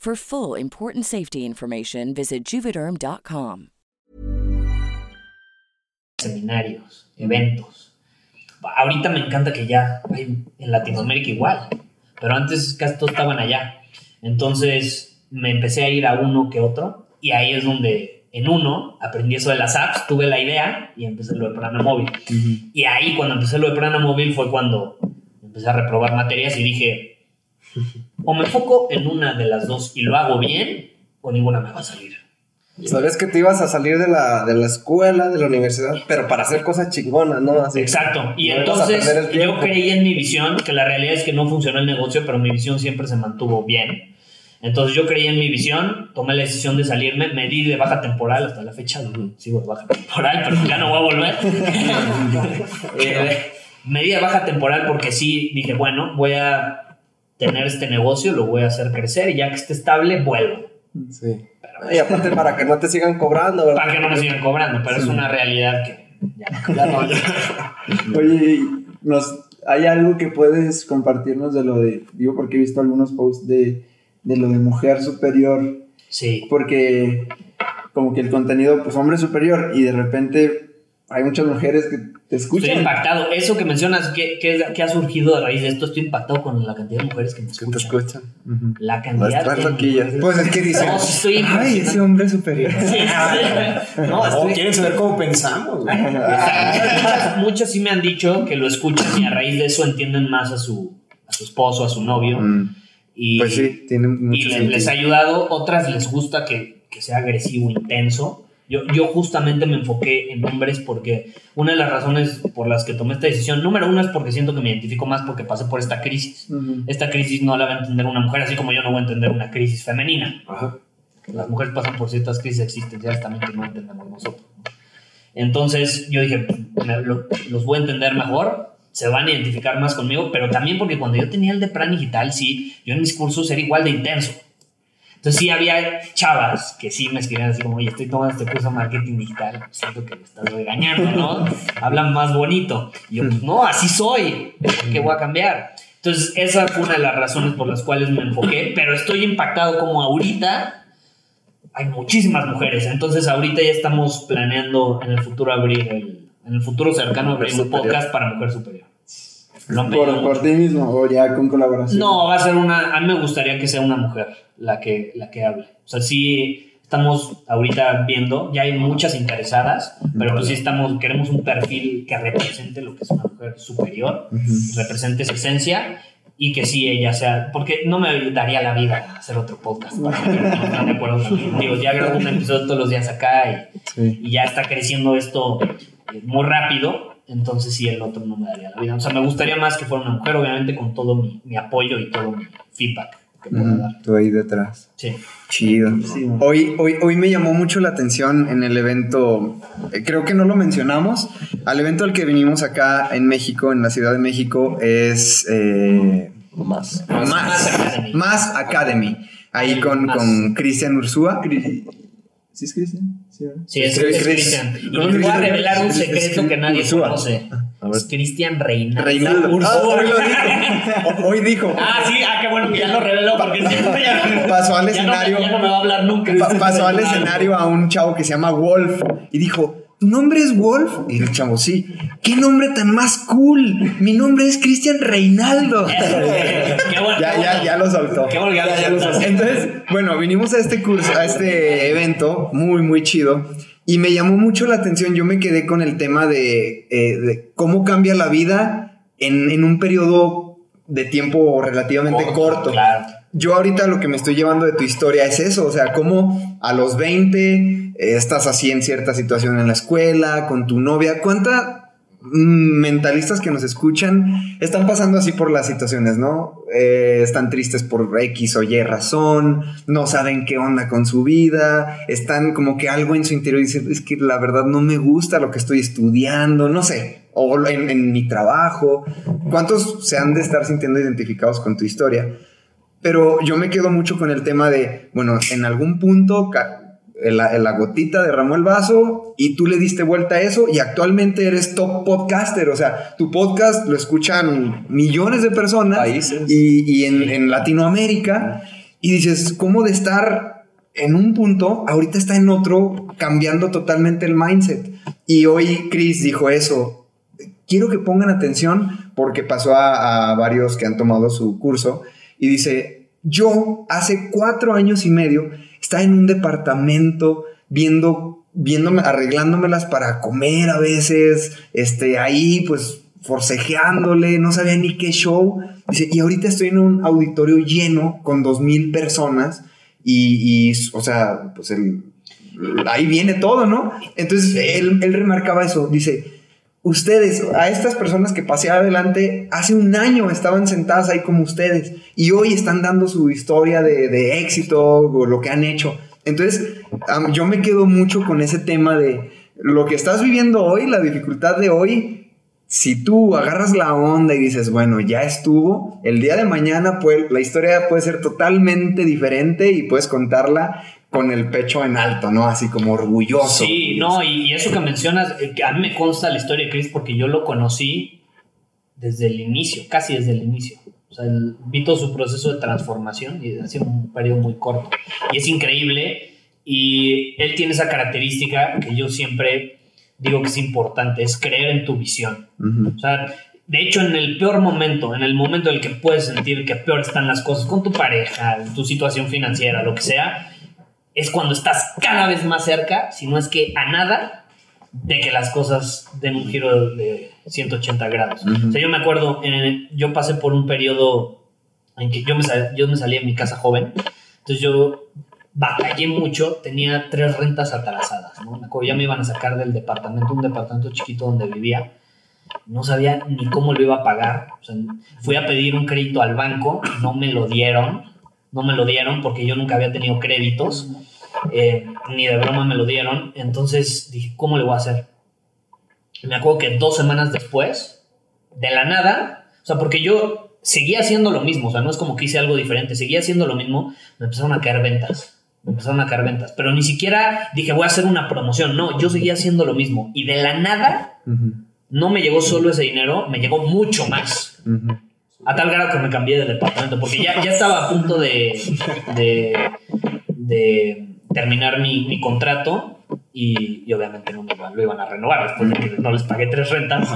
[SPEAKER 8] For full important safety information, visit juvederm.com.
[SPEAKER 6] Seminarios, eventos. Ahorita me encanta que ya hay en Latinoamérica igual, pero antes casi todos estaban allá. Entonces me empecé a ir a uno que otro y ahí es donde en uno aprendí eso de las apps, tuve la idea y empecé lo de Prana Móvil. Y ahí cuando empecé lo de Prana Móvil fue cuando empecé a reprobar materias y dije, o me enfoco en una de las dos y lo hago bien, o ninguna me va a salir.
[SPEAKER 4] Sabes que te ibas a salir de la, de la escuela, de la universidad, pero para hacer cosas chingonas, ¿no?
[SPEAKER 6] Exacto. Y entonces yo creí en mi visión, que la realidad es que no funcionó el negocio, pero mi visión siempre se mantuvo bien. Entonces yo creí en mi visión, tomé la decisión de salirme, me di de baja temporal hasta la fecha, sigo de baja temporal, pero ya no voy a volver. [LAUGHS] eh, me di de baja temporal porque sí dije, bueno, voy a tener este negocio, lo voy a hacer crecer y ya que esté estable, vuelvo.
[SPEAKER 4] Sí. y aparte para que no te sigan cobrando, ¿verdad?
[SPEAKER 6] Para que no me sigan cobrando, pero es una realidad que ya, no.
[SPEAKER 7] Oye, nos, ¿hay algo que puedes compartirnos de lo de, digo porque he visto algunos posts de, de lo de mujer superior?
[SPEAKER 6] Sí.
[SPEAKER 7] Porque como que el contenido, pues hombre superior y de repente hay muchas mujeres que te escuchan.
[SPEAKER 6] Estoy impactado. Eso que mencionas, ¿qué, ha surgido a raíz de esto? Estoy impactado con la cantidad de mujeres que me escuchan.
[SPEAKER 4] te escuchan.
[SPEAKER 6] La cantidad de
[SPEAKER 3] Pues es que dicen, no, estoy ay, ese hombre superior. [LAUGHS]
[SPEAKER 5] no, estoy... quieren saber cómo pensamos.
[SPEAKER 6] muchas, muchas, sí me han dicho que lo escuchan y a raíz de eso entienden más a su, a su esposo, a su novio. Mm. Y,
[SPEAKER 3] pues sí, tienen
[SPEAKER 6] mucho Y les, ha ayudado. Otras les gusta que, que sea agresivo, intenso yo, yo justamente me enfoqué en hombres porque una de las razones por las que tomé esta decisión, número uno es porque siento que me identifico más porque pasé por esta crisis. Esta crisis no la va a entender una mujer, así como yo no voy a entender una crisis femenina. Las mujeres pasan por ciertas crisis existenciales también que no entendemos nosotros. Entonces yo dije, los voy a entender mejor, se van a identificar más conmigo, pero también porque cuando yo tenía el de plan digital, sí, yo en mis cursos era igual de intenso Entonces sí había chavas que sí me escribían así como, oye, estoy tomando este curso de marketing digital, siento que me estás regañando, ¿no? [LAUGHS] Hablan más bonito. Y yo, pues no, así soy, ¿qué voy a cambiar? Entonces esa fue una de las razones por las cuales me enfoqué, pero estoy impactado como ahorita hay muchísimas mujeres, entonces ahorita ya estamos planeando en el futuro abrir el, en el futuro cercano abrir un podcast para mujer superior.
[SPEAKER 7] Por, por, ti mismo o ya con colaboración.
[SPEAKER 6] No, va a ser una. A mí me gustaría que sea una mujer la que, la que hable. O sea, sí estamos ahorita viendo, ya hay muchas interesadas, pero pues sí estamos, queremos un perfil que represente lo que es una mujer superior, represente esa esencia y que sí ella sea, porque no me daría la vida hacer otro podcast. [LAUGHS] no, de acuerdo Digo, ya grabo un episodio todos los días acá y, y ya está creciendo esto muy rápido entonces sí, el otro no me daría la vida. O sea, me gustaría más que fuera una mujer, obviamente con todo mi, apoyo y todo mi feedback que pueda dar.
[SPEAKER 3] Tú ahí detrás.
[SPEAKER 6] Sí.
[SPEAKER 3] Chido. hoy, hoy, hoy me llamó mucho la atención en el evento, eh, creo que no lo mencionamos, al evento al que vinimos acá en México, en la Ciudad de México, es... Eh,
[SPEAKER 4] más.
[SPEAKER 3] Más, más Academy. Ahí con, con Cristian Ursúa.
[SPEAKER 7] ¿Sí es Cristian?
[SPEAKER 6] Sí, es, Cristian. Y les voy a revelar un secreto que nadie conoce. Es Cristian Reinaldo.
[SPEAKER 3] Reinaldo. Ah, hoy lo dijo. [LAUGHS] Hoy dijo.
[SPEAKER 6] Ah, sí, ah, qué bueno que ya lo reveló porque ya, [LAUGHS]
[SPEAKER 3] pasó al escenario.
[SPEAKER 6] Ya no, me va a hablar nunca.
[SPEAKER 3] pasó al [LAUGHS] escenario a un chavo que se llama Wolf y dijo: ¿Tu nombre es Wolf? Y el chavo, sí. ¿Qué nombre tan más cool? Mi nombre es Cristian Reinaldo. [LAUGHS] ya, ya, ya lo soltó.
[SPEAKER 6] Qué ya, lo soltó.
[SPEAKER 3] Entonces, bueno, vinimos a este curso, a este evento muy, muy chido. Y me llamó mucho la atención. Yo me quedé con el tema de, eh, cómo cambia la vida en, en, un periodo de tiempo relativamente corto.
[SPEAKER 6] Claro.
[SPEAKER 3] Yo ahorita lo que me estoy llevando de tu historia es eso, o sea, cómo a los 20 estás así en cierta situación en la escuela, con tu novia. ¿Cuánta mm, mentalistas que nos escuchan están pasando así por las situaciones, ¿no? Eh, están tristes por X o Y razón, no saben qué onda con su vida, están como que algo en su interior dice, es que la verdad no me gusta lo que estoy estudiando, no sé, o en mi trabajo. ¿Cuántos se han de estar sintiendo identificados con tu historia? Pero yo me quedo mucho con el tema de, bueno, en algún punto la, gotita derramó el vaso y tú le diste vuelta a eso y actualmente eres top podcaster. O sea, tu podcast lo escuchan millones de personas y, en, Latinoamérica y dices, ¿cómo de estar en un punto, ahorita está en otro, cambiando totalmente el mindset? Y hoy Chris dijo eso. Quiero que pongan atención porque pasó a, a varios que han tomado su curso y dice, yo hace cuatro años y medio está en un departamento viendo, viéndome, arreglándomelas para comer a veces, este, ahí pues forcejeándole, no sabía ni qué show. Dice, y ahorita estoy en un auditorio lleno con dos mil personas y, o sea, pues ahí viene todo, ¿no? Entonces él, él remarcaba eso, dice, ustedes, a estas personas que pasé adelante, hace un año estaban sentadas ahí como ustedes y hoy están dando su historia de, éxito o lo que han hecho. Entonces, yo me quedo mucho con ese tema de lo que estás viviendo hoy, la dificultad de hoy. Si tú agarras la onda y dices, bueno, ya estuvo, el día de mañana pues, la historia puede ser totalmente diferente y puedes contarla con el pecho en alto, ¿no? Así como orgulloso.
[SPEAKER 6] Sí, no, y, eso que mencionas, eh, que a mí me consta la historia de Chris porque yo lo conocí desde el inicio, casi desde el inicio. O sea, vi todo su proceso de transformación y ha sido un periodo muy corto. Y es increíble. Y él tiene esa característica que yo siempre digo que es importante, es creer en tu visión. O sea, de hecho, en el peor momento, en el momento en el que puedes sentir que peor están las cosas con tu pareja, tu situación financiera, lo que sea, es cuando estás cada vez más cerca, si no es que a nada, de que las cosas den un giro de 180 grados. O sea, yo me acuerdo, yo pasé por un periodo en que yo me, yo me salí de mi casa joven, entonces yo batallé mucho, tenía tres rentas atrasadas, ¿no? Me acuerdo, ya me iban a sacar del departamento, un departamento chiquito donde vivía, no sabía ni cómo lo iba a pagar, o sea, fui a pedir un crédito al banco, no me lo dieron, no me lo dieron porque yo nunca había tenido créditos, eh, ni de broma me lo dieron, entonces dije, ¿cómo le voy a hacer? me acuerdo que dos semanas después, de la nada, o sea, porque yo seguía haciendo lo mismo, o sea, no es como que hice algo diferente, seguía haciendo lo mismo, me empezaron a caer ventas. Me empezaron a caer ventas, pero ni siquiera dije voy a hacer una promoción, no, yo seguía haciendo lo mismo y de la nada no me llegó solo ese dinero, me llegó mucho más. A tal grado que me cambié de departamento, porque ya, ya estaba a punto de, de, de terminar mi, mi contrato y, y, obviamente no me lo iban a renovar después de que no les pagué tres rentas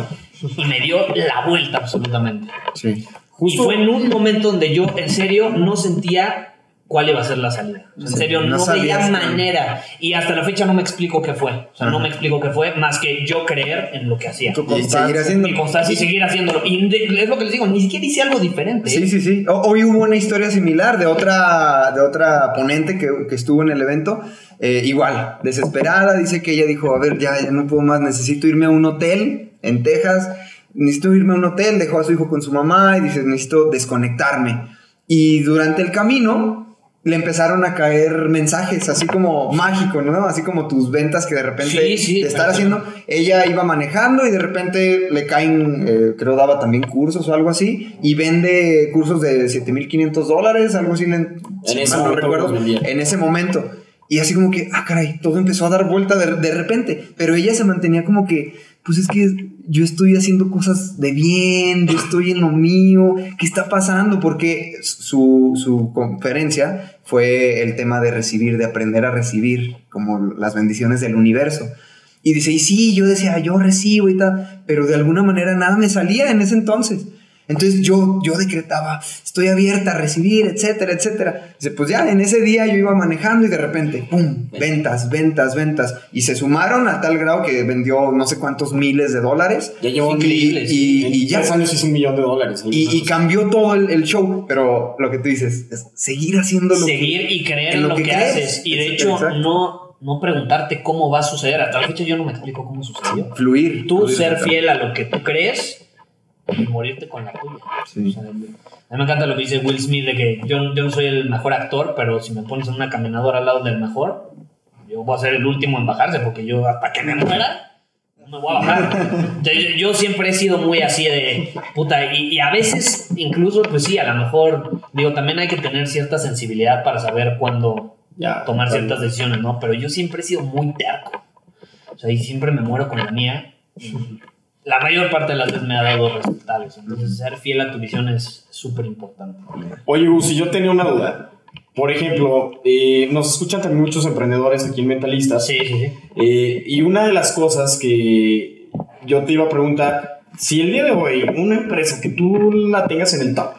[SPEAKER 6] y me dio la vuelta absolutamente.
[SPEAKER 3] Sí.
[SPEAKER 6] Y fue en un momento donde yo en serio no sentía cuál iba a ser la salida. en serio, no, no veía manera. Y hasta la fecha no me explico qué fue. O sea, no me explico qué fue, más que yo creer en lo que hacía.
[SPEAKER 3] Y seguir haciéndolo.
[SPEAKER 6] Y constancia y seguir haciéndolo. Y es lo que les digo, ni siquiera hice algo diferente.
[SPEAKER 3] Sí, sí, sí. Hoy hubo una historia similar de otra, de otra ponente que, que estuvo en el evento. Eh, igual, desesperada, dice que ella dijo, a ver, ya, ya no puedo más, necesito irme a un hotel en Texas, necesito irme a un hotel, dejó a su hijo con su mamá y dice, necesito desconectarme. Y durante el camino, le empezaron a caer mensajes, así como mágico, ¿no? Así como tus ventas que de repente
[SPEAKER 6] sí, sí,
[SPEAKER 3] te están haciendo. Ella iba manejando y de repente le caen, eh, creo daba también cursos o algo así, y vende cursos de 7500 dólares, algo así, en,
[SPEAKER 5] en ese
[SPEAKER 3] no
[SPEAKER 5] momento
[SPEAKER 3] recuerdo, en ese momento. Y así como que, ah, caray, todo empezó a dar vuelta de, de repente, pero ella se mantenía como que, pues es que yo estoy haciendo cosas de bien, yo estoy en lo mío, ¿qué está pasando? Porque su, su, conferencia fue el tema de recibir, de aprender a recibir, como las bendiciones del universo. Y dice, y sí, yo decía, yo recibo y tal, pero de alguna manera nada me salía en ese entonces. Entonces yo, yo decretaba, estoy abierta a recibir, etcétera, etcétera. Dice, pues ya en ese día yo iba manejando y de repente, ¡pum! Ventas, ventas, ventas. Y se sumaron a tal grado que vendió no sé cuántos miles de dólares.
[SPEAKER 5] Ya llevó
[SPEAKER 3] increíbles. Y, y,
[SPEAKER 5] y ya. años hizo un millón de dólares.
[SPEAKER 3] Y, y cambió todo el, el, show. Pero lo que tú dices es seguir haciendo lo
[SPEAKER 6] Seguir
[SPEAKER 3] que,
[SPEAKER 6] y creer en lo, lo que, que haces. Y de hecho, Exacto. no no preguntarte có va a suceder. Hasta la fecha yo no me explico cómo sucedió.
[SPEAKER 3] Fluir.
[SPEAKER 6] Tú
[SPEAKER 3] fluir,
[SPEAKER 6] ser fiel a lo que tú crees y morirte con la tuya.
[SPEAKER 3] Sí.
[SPEAKER 6] O sea, a mí me encanta lo que dice Will Smith de que yo, yo no soy el mejor actor, pero si me pones en una caminadora al lado del mejor, yo voy a ser el último en bajarse porque yo hasta que me muera no me voy a bajar. yo, yo, yo, siempre he sido muy así de puta y, y, a veces incluso pues sí, a lo mejor digo, también hay que tener cierta sensibilidad para saber cuándo
[SPEAKER 5] ya,
[SPEAKER 6] tomar
[SPEAKER 5] claro.
[SPEAKER 6] ciertas decisiones, ¿no? Pero yo siempre he sido muy terco. O sea, y siempre me muero con la mía. Y [LAUGHS] la mayor parte de las veces me ha dado resultados. Entonces, ser fiel a tu visión es súper importante.
[SPEAKER 5] Oye, Gus, si yo tenía una duda. Por ejemplo, eh, nos escuchan también muchos emprendedores aquí en Mentalistas.
[SPEAKER 6] Sí, sí, sí.
[SPEAKER 5] Eh, y una de las cosas que yo te iba a preguntar, si el día de hoy una empresa que tú la tengas en el top,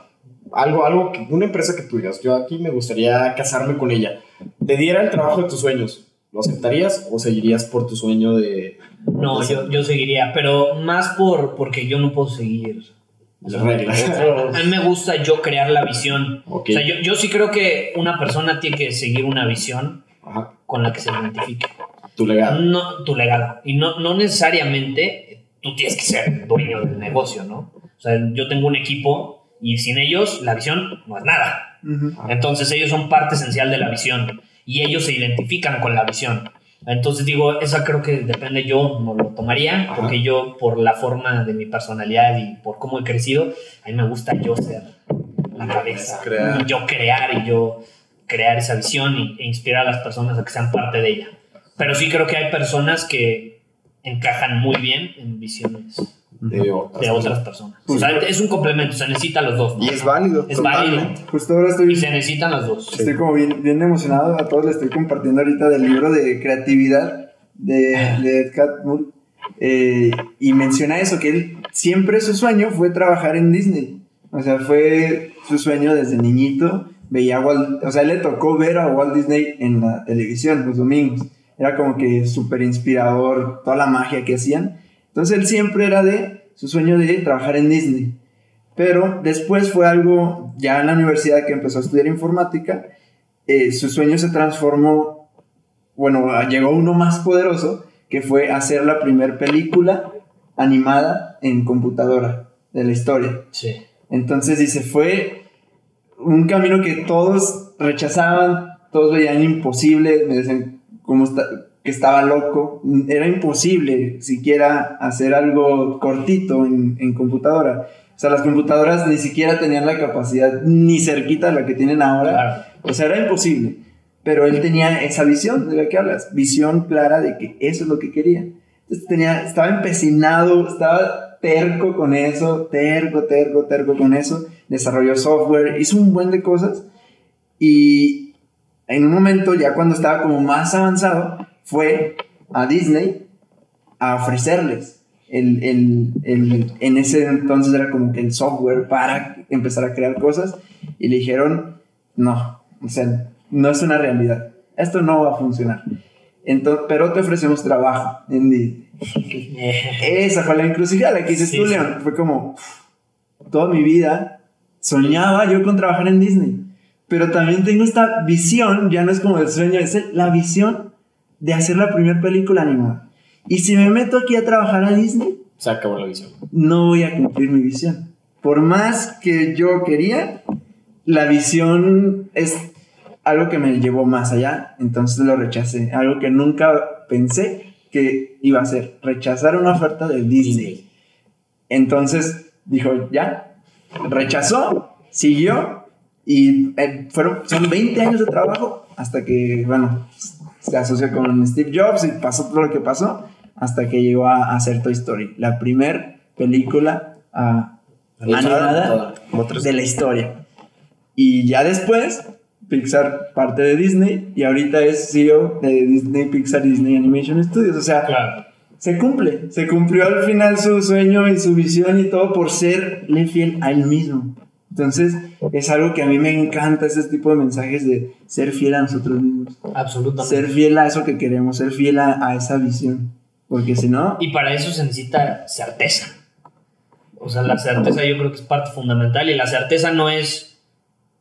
[SPEAKER 5] algo, algo que, una empresa que tú digas, yo aquí me gustaría casarme con ella, te diera el trabajo de tus sueños, ¿lo aceptarías o seguirías por tu sueño de...
[SPEAKER 6] No, yo, yo seguiría, pero más por porque yo no puedo seguir.
[SPEAKER 5] Las reglas. [LAUGHS]
[SPEAKER 6] A mí me gusta yo crear la visión.
[SPEAKER 5] Okay.
[SPEAKER 6] O sea, yo, yo sí creo que una persona tiene que seguir una visión
[SPEAKER 5] Ajá.
[SPEAKER 6] con la que se identifique.
[SPEAKER 5] Tu legado.
[SPEAKER 6] No, tu legado. Y no, no necesariamente tú tienes que ser dueño del negocio, ¿no? O sea, yo tengo un equipo y sin ellos la visión no es nada.
[SPEAKER 7] Uh -huh.
[SPEAKER 6] Entonces ellos son parte esencial de la visión y ellos se identifican con la visión. Entonces digo, esa creo que depende yo, no lo tomaría,
[SPEAKER 5] Ajá.
[SPEAKER 6] porque yo por la forma de mi personalidad y por cómo he crecido, a mí me gusta yo ser la cabeza,
[SPEAKER 4] Crear.
[SPEAKER 6] y yo crear y yo crear esa visión y, e inspirar a las personas a que sean parte de ella. Pero sí creo que hay personas que encajan muy bien en visiones
[SPEAKER 5] de otras,
[SPEAKER 6] de otras personas. O sea, es un complemento, se necesita los dos. ¿no?
[SPEAKER 3] Y es válido.
[SPEAKER 6] Es válido.
[SPEAKER 7] Justo ahora estoy,
[SPEAKER 6] Y se necesitan los dos.
[SPEAKER 7] estoy como bien, bien emocionado. A todos les estoy compartiendo ahorita del libro de creatividad de, de Ed Catmull. Eh, y menciona eso, que él siempre su sueño fue trabajar en Disney. O sea, fue su sueño desde niñito. Veía a Walt, o sea, le tocó ver a Walt Disney en la televisión los domingos. Era como que súper inspirador toda la magia que hacían. Entonces él siempre era de su sueño de trabajar en Disney. Pero después fue algo, ya en la universidad que empezó a estudiar informática, eh, su sueño se transformó, bueno, llegó uno más poderoso, que fue hacer la primera película animada en computadora de la historia.
[SPEAKER 6] Sí.
[SPEAKER 7] Entonces dice, fue un camino que todos rechazaban, todos veían imposible, me decían cómo está, que estaba loco, era imposible siquiera hacer algo cortito en, en computadora. O sea, las computadoras ni siquiera tenían la capacidad ni cerquita de la que tienen ahora. O sea, era imposible. Pero él tenía esa visión de la que hablas, visión clara de que eso es lo que quería. Entonces tenía, estaba empecinado, estaba terco con eso, terco, terco, terco con eso. Desarrolló software, hizo un buen de cosas. Y en un momento, ya cuando estaba como más avanzado, fue a Disney a ofrecerles el, el, el, en ese entonces era como que el software para empezar a crear cosas y le dijeron, no, o sea, no es una realidad, esto no va a funcionar. Entonces, pero te ofrecemos trabajo en Disney. Esa fue la encrucijada que dices tú, León. Fue como, toda mi vida soñaba yo con trabajar en Disney. Pero también tengo esta visión, ya no es como el sueño, es la visión de hacer la primera película animada. Y si me meto aquí a trabajar a Disney,
[SPEAKER 5] se acabó la visión.
[SPEAKER 7] No voy a cumplir mi visión. Por más que yo quería, la visión es algo que me llevó más allá, entonces lo rechacé. Algo que nunca pensé que iba a hacer, rechazar una oferta de Disney. Entonces dijo, ya, rechazó, siguió y eh, fueron, son 20 años de trabajo hasta que, bueno, se asoció con Steve Jobs y pasó todo lo que pasó hasta que llegó a, hacer Toy Story, la primera película uh, animada de la historia. Y ya después, Pixar parte de Disney y ahorita es CEO de Disney Pixar Disney Animation Studios. O sea, se cumple, se cumplió al final su sueño y su visión y todo por serle fiel a él mismo. Entonces, es algo que a mí me encanta, ese tipo de mensajes de ser fiel a nosotros mismos.
[SPEAKER 6] Absolutamente.
[SPEAKER 7] Ser fiel a eso que queremos, ser fiel a esa visión. Porque si no...
[SPEAKER 6] Y para eso se necesita certeza. O sea, la certeza yo creo que es parte fundamental y la certeza no es,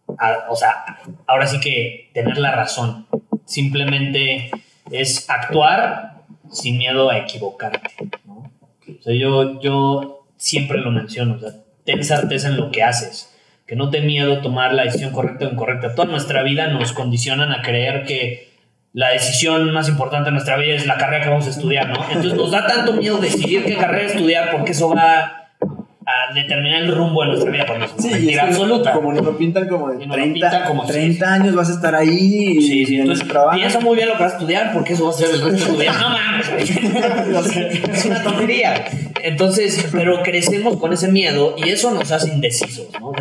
[SPEAKER 6] o sea, ahora sí que tener la razón. Simplemente es actuar sin miedo a equivocarte. ¿no? O sea, yo, yo siempre lo menciono, o sea, ten certeza en lo que haces. Que no te miedo tomar la decisión correcta o incorrecta. Toda nuestra vida nos condicionan a creer que la decisión más importante de nuestra vida es la carrera que vamos a estudiar, ¿no? Entonces nos da tanto miedo decidir qué carrera estudiar porque eso va determinar el rumbo de nuestra vida cuando
[SPEAKER 7] sí, mentira absoluta. Como nos lo pintan como de 30, como 30 años vas a estar ahí.
[SPEAKER 6] Sí, sí, entonces piensa muy bien lo que vas a estudiar porque eso va a ser el resto de tu vida. No mames, [LAUGHS] es una tontería. Entonces, pero crecemos con ese miedo y eso nos hace indecisos, ¿no?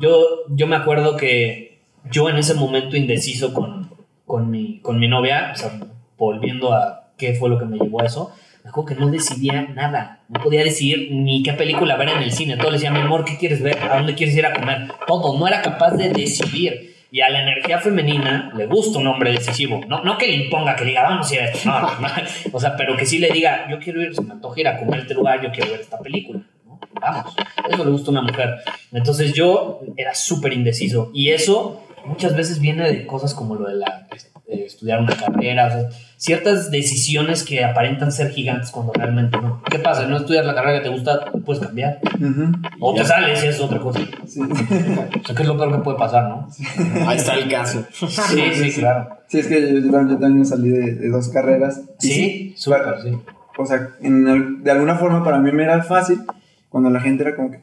[SPEAKER 6] yo, yo me acuerdo que yo en ese momento indeciso con con mi, con mi novia, o sea, volviendo a qué fue lo que me llevó a eso, me acuerdo que no decidía nada. No podía decidir ni qué película ver en el cine. Todo le decía, mi amor, ¿qué quieres ver? ¿A dónde quieres ir a comer? Todo. No era capaz de decidir. Y a la energía femenina le gusta un hombre decisivo. No, no que le imponga, que diga, vamos a ir a esto. No, no, [LAUGHS] O sea, pero que sí le diga, yo quiero ir, se me antoja ir a comer este lugar, yo quiero ver esta película. Vamos. Eso le gusta a una mujer. Entonces yo era súper indeciso. Y eso muchas veces viene de cosas como lo de la estudiar una carrera, o sea, ciertas decisiones que aparentan ser gigantes cuando realmente no. ¿Qué pasa? No estudias la carrera que te gusta, puedes cambiar. O te sales y es otra cosa. Sí. O sea, que es lo peor que puede pasar, ¿no?
[SPEAKER 5] Ahí está el caso.
[SPEAKER 6] Sí, sí, claro.
[SPEAKER 7] Sí, es que yo, también salí de, dos carreras.
[SPEAKER 6] Sí, súper, sí.
[SPEAKER 7] O sea, de alguna forma para mí me era fácil cuando la gente era como que...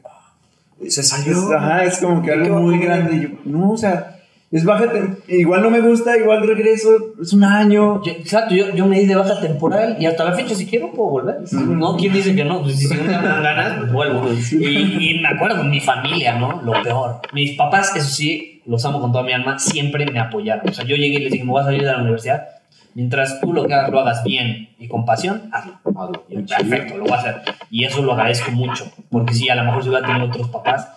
[SPEAKER 5] se salió.
[SPEAKER 7] ajá, es como que algo muy grande. Y yo, no, o sea es baja igual no me gusta, igual regreso, es un año.
[SPEAKER 6] exacto, yo, yo me di de baja temporal y hasta la fecha si quiero puedo volver. No, ¿quién dice que no? Pues si me dan [LAUGHS] ganas, pues vuelvo. Y, me acuerdo, mi familia, ¿no? Lo peor. Mis papás, eso sí, los amo con toda mi alma, siempre me apoyaron. O sea, yo llegué y les dije, me voy a salir de la universidad. Mientras tú lo que hagas lo hagas bien y con pasión, hazlo. hazlo. Perfecto, lo voy a hacer. Y eso lo agradezco mucho. Porque si a lo mejor si hubiera tenido otros papás,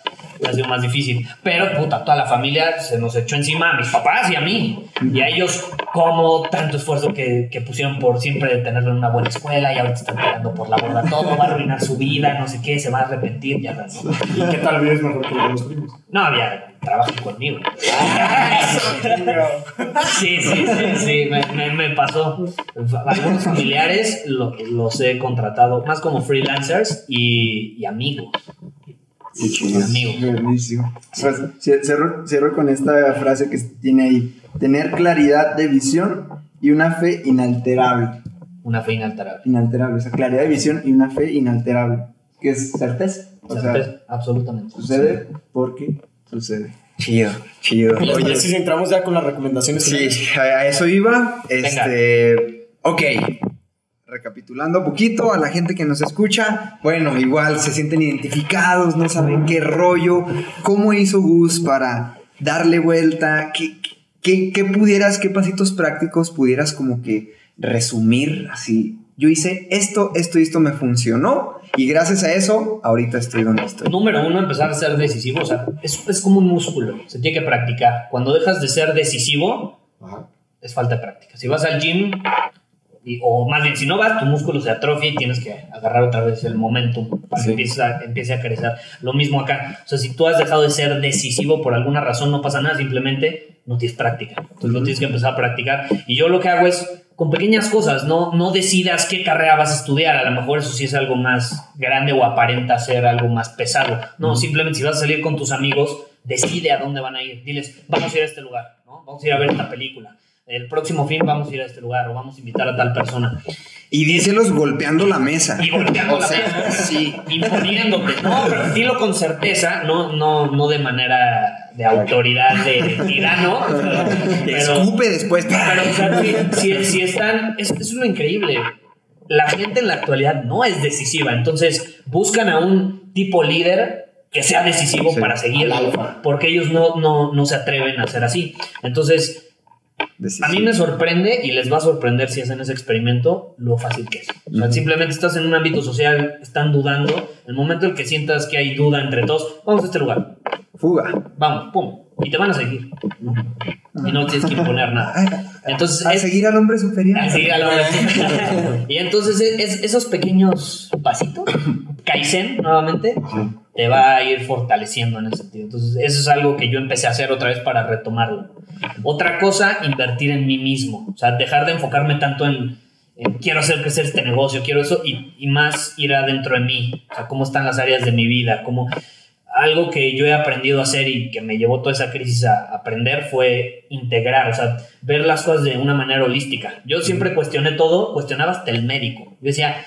[SPEAKER 6] ha sido más difícil. Pero, puta, toda la familia se nos echó encima a mis papás y a mí. Y a ellos, como tanto esfuerzo que, que pusieron por siempre tenerlo en una buena escuela y ahorita están pegando por la borda todo, va a arruinar su vida, no sé qué, se va a arrepentir, ya no.
[SPEAKER 5] ¿Y qué tal es mejor que los primos?
[SPEAKER 6] No, había trabajo conmigo. [LAUGHS] sí, sí, sí, sí, me, me, pasó. Algunos familiares los he contratado más como freelancers y, y amigos.
[SPEAKER 7] Buenísimo. Pues, cierro, con esta frase que tiene ahí. Tener claridad de visión y una fe inalterable.
[SPEAKER 6] Una fe inalterable.
[SPEAKER 7] Inalterable, o sea, claridad de visión y una fe inalterable. que es certeza.
[SPEAKER 6] O sea, absolutamente.
[SPEAKER 7] Sucede porque sucede.
[SPEAKER 3] Chido, chido.
[SPEAKER 5] Oye, si entramos ya con las recomendaciones.
[SPEAKER 3] Sí, a eso iba. Este, ok. Recapitulando un poquito a la gente que nos escucha, bueno, igual se sienten identificados, no saben qué rollo, cómo hizo Gus para darle vuelta, qué, qué, qué pudieras, qué pasitos prácticos pudieras como que resumir así. Yo hice esto, esto y esto me funcionó y gracias a eso, ahorita estoy donde estoy.
[SPEAKER 6] Número uno, empezar a ser decisivo. O sea, es, es como un músculo, se tiene que practicar. Cuando dejas de ser decisivo, es falta de práctica. Si vas al gym, o más bien, si no vas, tu músculo se atrofia y tienes que agarrar otra vez el momentum para que empiece a, empiece a crecer. Lo mismo acá. O sea, si tú has dejado de ser decisivo por alguna razón, no pasa nada, simplemente no tienes práctica. Entonces lo tienes que empezar a practicar. Y yo lo que hago es con pequeñas cosas, no, no decidas qué carrera vas a estudiar, a lo mejor eso sí es algo más grande o aparenta ser algo más pesado. No, simplemente si vas a salir con tus amigos, decide a dónde van a ir. Diles, vamos a ir a este lugar, ¿no? vamos a ir a ver esta película. El próximo fin vamos a ir a este lugar o vamos a invitar a tal persona.
[SPEAKER 3] Y díselos golpeando la mesa.
[SPEAKER 6] Y golpeando la mesa. Sí. Imponiéndote. No, pero dilo con certeza, no, no, no de manera de autoridad de tirano. [LAUGHS]
[SPEAKER 3] Pero, Escupe después.
[SPEAKER 6] Pero, o sea, si, si, están. Es, es lo increíble. La gente en la actualidad no es decisiva. Entonces, buscan a un tipo líder que sea decisivo para seguir. Porque ellos no, no, no se atreven a ser así. Entonces a mí me sorprende y les va a sorprender si hacen ese experimento lo fácil que es. O sea, simplemente estás en un ámbito social, están dudando. El momento en que sientas que hay duda entre todos, vamos a este lugar.
[SPEAKER 3] Fuga.
[SPEAKER 6] Vamos, pum. Y te van a seguir. Y no tienes que imponer nada. Entonces,
[SPEAKER 3] a seguir al hombre superior.
[SPEAKER 6] A seguir al hombre superior. y entonces es, esos pequeños pasitos, Kaizen nuevamente, te va a ir fortaleciendo en ese sentido. Entonces, eso es algo que yo empecé a hacer otra vez para retomarlo. Otra cosa, invertir en mí mismo. O sea, dejar de enfocarme tanto en, quiero hacer crecer este negocio, quiero eso, y, y, más ir adentro de mí. O sea, cómo están las áreas de mi vida, cómo... Algo que yo he aprendido a hacer y que me llevó toda esa crisis a aprender fue integrar, o sea, ver las cosas de una manera holística. Yo siempre cuestioné todo, cuestionaba hasta el médico. Yo decía,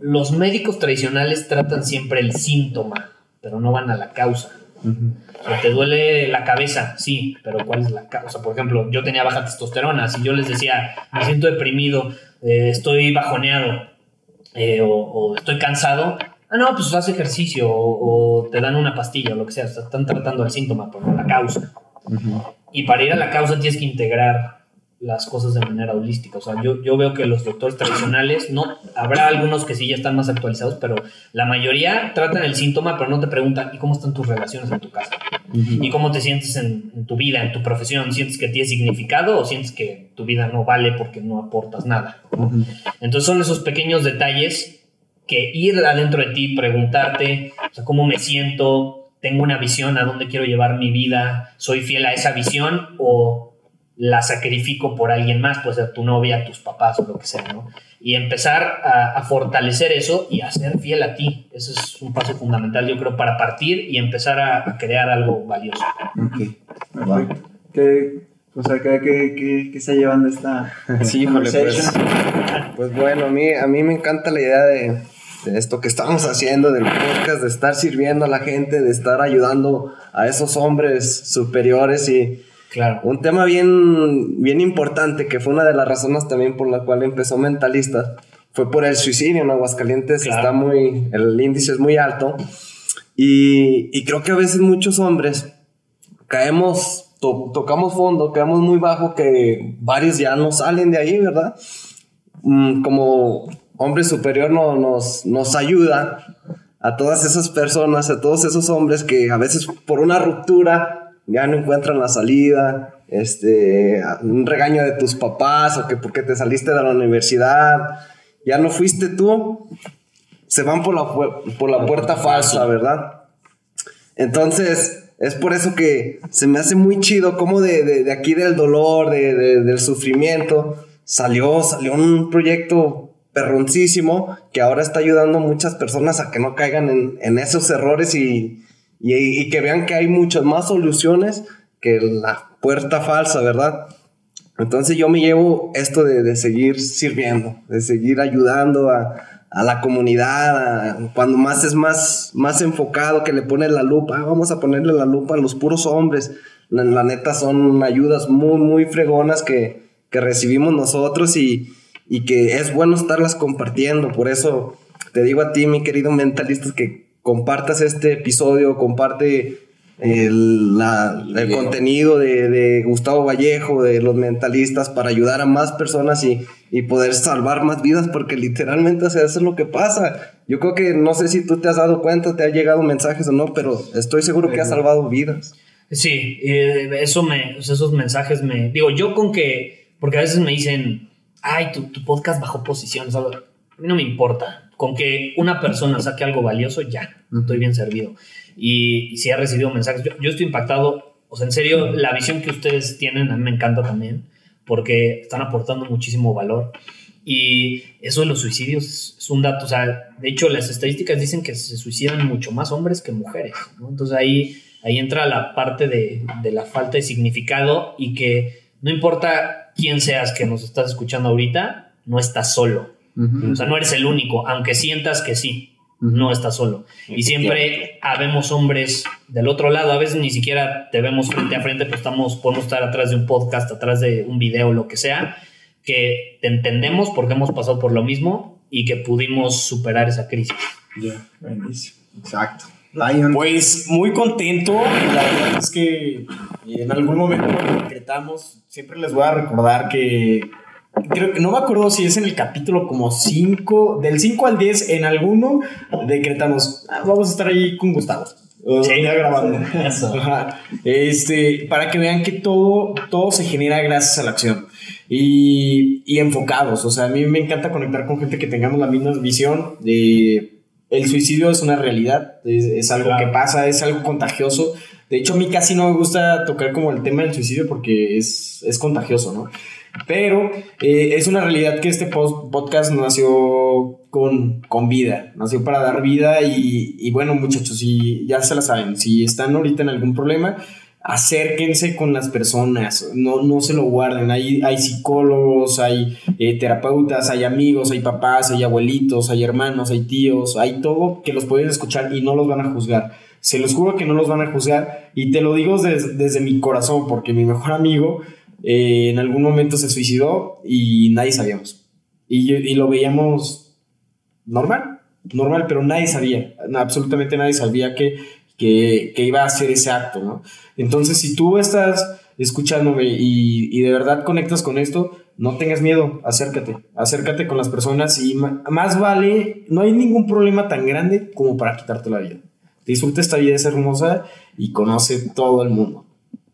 [SPEAKER 6] los médicos tradicionales tratan siempre el síntoma, pero no van a la causa. O sea, te duele la cabeza, sí, pero ¿cuál es la causa? Por ejemplo, yo tenía baja testosterona, si yo les decía, me siento deprimido, eh, estoy bajoneado eh, o, estoy cansado, ah, no, pues haz ejercicio o, te dan una pastilla o lo que sea, están tratando el síntoma, pero no la causa. Y para ir a la causa tienes que integrar las cosas de manera holística. O sea, yo, yo veo que los doctores tradicionales, no, habrá algunos que sí ya están más actualizados, pero la mayoría tratan el síntoma, pero no te preguntan, ¿y cómo están tus relaciones en tu casa? ¿Y cómo te sientes en, tu vida, en tu profesión? ¿Sientes que tiene significado o sientes que tu vida no vale porque no aportas nada? Entonces son esos pequeños detalles que ir adentro de ti, preguntarte, o sea, ¿cómo me siento? ¿Tengo una visión a dónde quiero llevar mi vida? ¿Soy fiel a esa visión o la sacrifico por alguien más, puede ser tu novia, tus papás o lo que sea, ¿no? Y empezar a, fortalecer eso y a ser fiel a ti. Eso es un paso fundamental, yo creo, para partir y empezar a, crear algo valioso.
[SPEAKER 7] Ok, ¿Qué, o sea, ¿qué, qué, qué está llevando esta [LAUGHS]
[SPEAKER 4] sí, pues, pues, bueno, a mí, a mí me encanta la idea de, de esto que estamos haciendo, del podcast, de estar sirviendo a la gente, de estar ayudando a esos hombres superiores y
[SPEAKER 6] Claro.
[SPEAKER 4] Un tema bien, bien importante, que fue una de las razones también por la cual empezó Mentalista, fue por el suicidio en Aguascalientes. Está muy, el índice es muy alto. Y, y creo que a veces muchos hombres caemos, tocamos fondo, caemos muy bajo, que varios ya no salen de ahí, ¿verdad? Mm, como hombre superior no, nos, nos ayuda a todas esas personas, a todos esos hombres que a veces por una ruptura ya no encuentran la salida, este, un regaño de tus papás o que porque te saliste de la universidad, ya no fuiste tú, se van por la, por la puerta falsa, ¿verdad? Entonces, es por eso que se me hace muy chido como de, de, aquí del dolor, de, del sufrimiento, salió, salió un proyecto perroncísimo que ahora está ayudando a muchas personas a que no caigan en, en esos errores y, y, que vean que hay muchas más soluciones que la puerta falsa, ¿verdad? Entonces yo me llevo esto de, seguir sirviendo, de seguir ayudando a, a la comunidad, cuando más es más, más enfocado, que le pone la lupa, ah, vamos a ponerle la lupa a los puros hombres. La, neta son ayudas muy, muy fregonas que, que recibimos nosotros y, y, que es bueno estarlas compartiendo. Por eso te digo a ti, mi querido mentalista, que compartas este episodio, comparte el, el contenido de, de, Gustavo Vallejo, de los mentalistas, para ayudar a más personas y, y poder salvar más vidas, porque literalmente eso es lo que pasa. Yo creo que no sé si tú te has dado cuenta, te han llegado mensajes o no, pero estoy seguro que ha salvado vidas.
[SPEAKER 6] Sí, eh, eso me, esos mensajes me... Digo, yo con que... Porque a veces me dicen, ay, tu, tu podcast bajó posiciones. A mí no me importa. Con que una persona saque algo valioso, ya, estoy bien servido. Y, si ha recibido mensajes, yo, yo, estoy impactado. O sea, en serio, la visión que ustedes tienen a mí me encanta también, porque están aportando muchísimo valor. Y eso de los suicidios es, un dato. O sea, de hecho, las estadísticas dicen que se suicidan mucho más hombres que mujeres. ¿no? Entonces ahí ahí entra la parte de, la falta de significado y que no importa quién seas que nos estás escuchando ahorita, no estás solo. O sea, no eres el único, aunque sientas que sí, no estás solo. Y siempre habemos hombres del otro lado, a veces ni siquiera te vemos frente a frente, pero estamos, podemos estar atrás de un podcast, atrás de un video, lo que sea, que te entendemos porque hemos pasado por lo mismo y que pudimos superar esa crisis.
[SPEAKER 7] Ya,
[SPEAKER 3] Exacto.
[SPEAKER 5] Pues muy contento. La verdad es que en algún momento decretamos, siempre les voy a recordar que creo que no me acuerdo si es en el capítulo como 5, del 5 al 10, en alguno decretamos, ah, vamos a estar ahí con Gustavo. Sí, grabando. Este, para que vean que todo, todo se genera gracias a la acción. Y, y enfocados. O sea, a mí me encanta conectar con gente que tengamos la misma visión de el suicidio es una realidad, es, algo que pasa, es algo contagioso. De hecho, a mí casi no me gusta tocar como el tema del suicidio porque es, es contagioso, ¿no? Pero eh, es una realidad que este podcast nació con, con vida, nació para dar vida y, y bueno muchachos, y ya se la saben, si están ahorita en algún problema, acérquense con las personas, no, no se lo guarden. Hay, hay psicólogos, hay eh, terapeutas, hay amigos, hay papás, hay abuelitos, hay hermanos, hay tíos, hay todo que los pueden escuchar y no los van a juzgar. Se los juro que no los van a juzgar y te lo digo desde, mi corazón porque mi mejor amigo eh, en algún momento se suicidó y nadie sabíamos. Y, lo veíamos normal, normal, pero nadie sabía, absolutamente nadie sabía que que, iba a hacer ese acto, ¿no? Entonces, si tú estás escuchándome y, y, de verdad conectas con esto, no tengas miedo, acércate, acércate con las personas y más vale, no hay ningún problema tan grande como para quitarte la vida. Disfruta esta vida, es hermosa y conoce todo el mundo.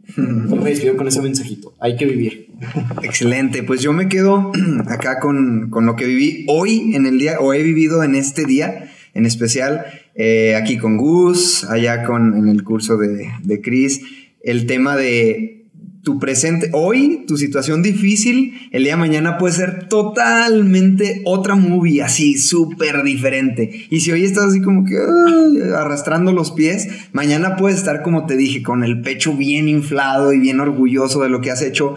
[SPEAKER 5] [LAUGHS] Me despido con ese mensajito, hay que vivir.
[SPEAKER 3] Excelente, pues yo me quedo [CLEARS THROAT] acá con, con lo que viví hoy en el día, o he vivido en este día en especial, eh, aquí con Gus, allá con, en el curso de, de Chris, el tema de tu presente, hoy, tu situación difícil, el día de mañana puede ser totalmente otra movie, así, súper diferente. Y si hoy estás así como que arrastrando los pies, mañana puedes estar, como te dije, con el pecho bien inflado y bien orgulloso de lo que has hecho.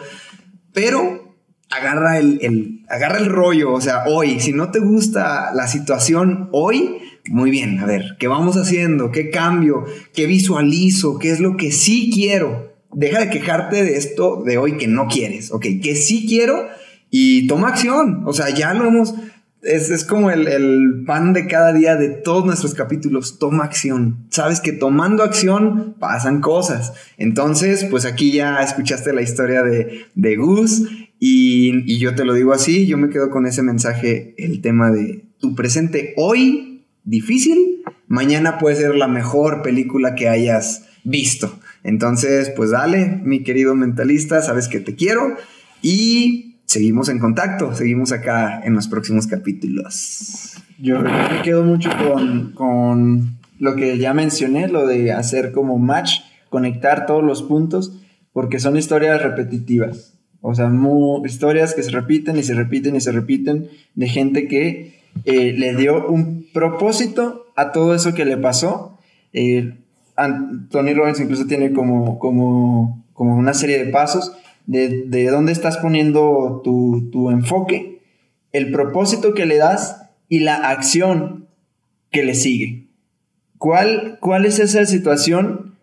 [SPEAKER 3] Pero agarra el, el, agarra el rollo, o sea, hoy, si no te gusta la situación hoy, muy bien, a ver, ¿qué vamos haciendo? ¿Qué cambio? ¿Qué visualizo? ¿Qué es lo que sí quiero? Deja de quejarte de esto de hoy que no quieres, ¿ok? Que sí quiero y toma acción. O sea, ya lo hemos... Es, es como el, el, pan de cada día de todos nuestros capítulos. Toma acción. Sabes que tomando acción pasan cosas. Entonces, pues aquí ya escuchaste la historia de, de Gus y, y yo te lo digo así. Yo me quedo con ese mensaje, el tema de tu presente hoy difícil, mañana puede ser la mejor película que hayas visto. Entonces, pues dale, mi querido mentalista, sabes que te quiero y seguimos en contacto, seguimos acá en los próximos capítulos.
[SPEAKER 7] Yo me quedo mucho con, con lo que ya mencioné, lo de hacer como match, conectar todos los puntos, porque son historias repetitivas. O sea, historias que se repiten y se repiten y se repiten de gente que eh, le dio un propósito a todo eso que le pasó. Eh, Tony Robbins incluso tiene como, como, como una serie de pasos de, de dónde estás poniendo tu, tu, enfoque, el propósito que le das y la acción que le sigue. ¿Cuál, cuál es esa situación?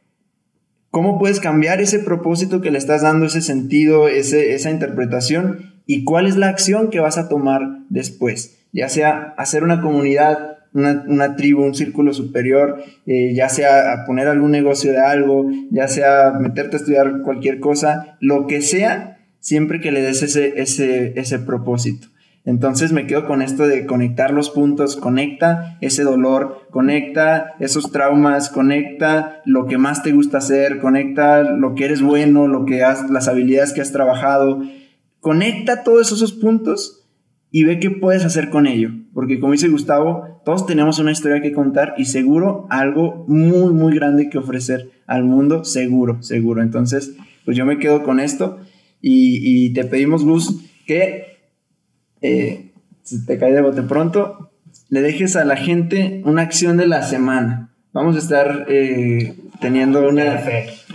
[SPEAKER 7] ¿Cómo puedes cambiar ese propósito que le estás dando, ese sentido, ese, esa interpretación? ¿Y cuál es la acción que vas a tomar después? Ya sea hacer una comunidad, una, tribu, un círculo superior, eh, ya sea poner algún negocio de algo, ya sea meterte a estudiar cualquier cosa, lo que sea, siempre que le des ese, ese, ese propósito. Entonces me quedo con esto de conectar los puntos, conecta ese dolor, conecta esos traumas, conecta lo que más te gusta hacer, conecta lo que eres bueno, lo que has, las habilidades que has trabajado, conecta todos esos puntos y ve qué puedes hacer con ello. Porque como dice Gustavo, todos tenemos una historia que contar y seguro algo muy, muy grande que ofrecer al mundo, seguro, seguro. Entonces, pues yo me quedo con esto y, te pedimos, Gus, que eh, si te cae de bote pronto, le dejes a la gente una acción de la semana. Vamos a estar eh, teniendo una,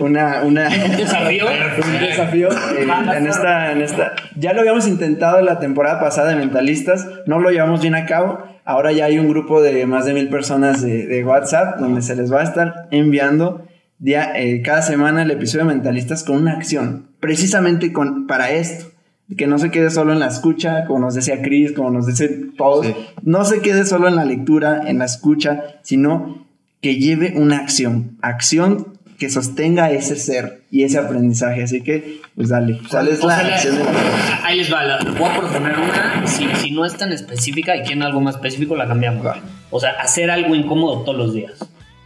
[SPEAKER 7] una, una
[SPEAKER 6] un desafío, [LAUGHS]
[SPEAKER 7] un desafío eh, en, esta, en esta. Ya lo habíamos intentado la temporada pasada de Mentalistas, no lo llevamos bien a cabo. Ahora ya hay un grupo de más de mil personas de, de WhatsApp donde se les va a estar enviando día, eh, cada semana el episodio de Mentalistas con una acción, precisamente con, para esto. Que no se quede solo en la escucha, como nos decía Chris, como nos dice todos, no se quede solo en la lectura, en la escucha, sino que lleve una acción, acción que sostenga ese ser y ese aprendizaje. Así que, pues dale, ¿cuál es la acción de la
[SPEAKER 6] Ahí les va, voy a proponer una, si, si, no es tan específica y quieren algo más específico, la cambiamos. O sea, hacer algo incómodo todos los días.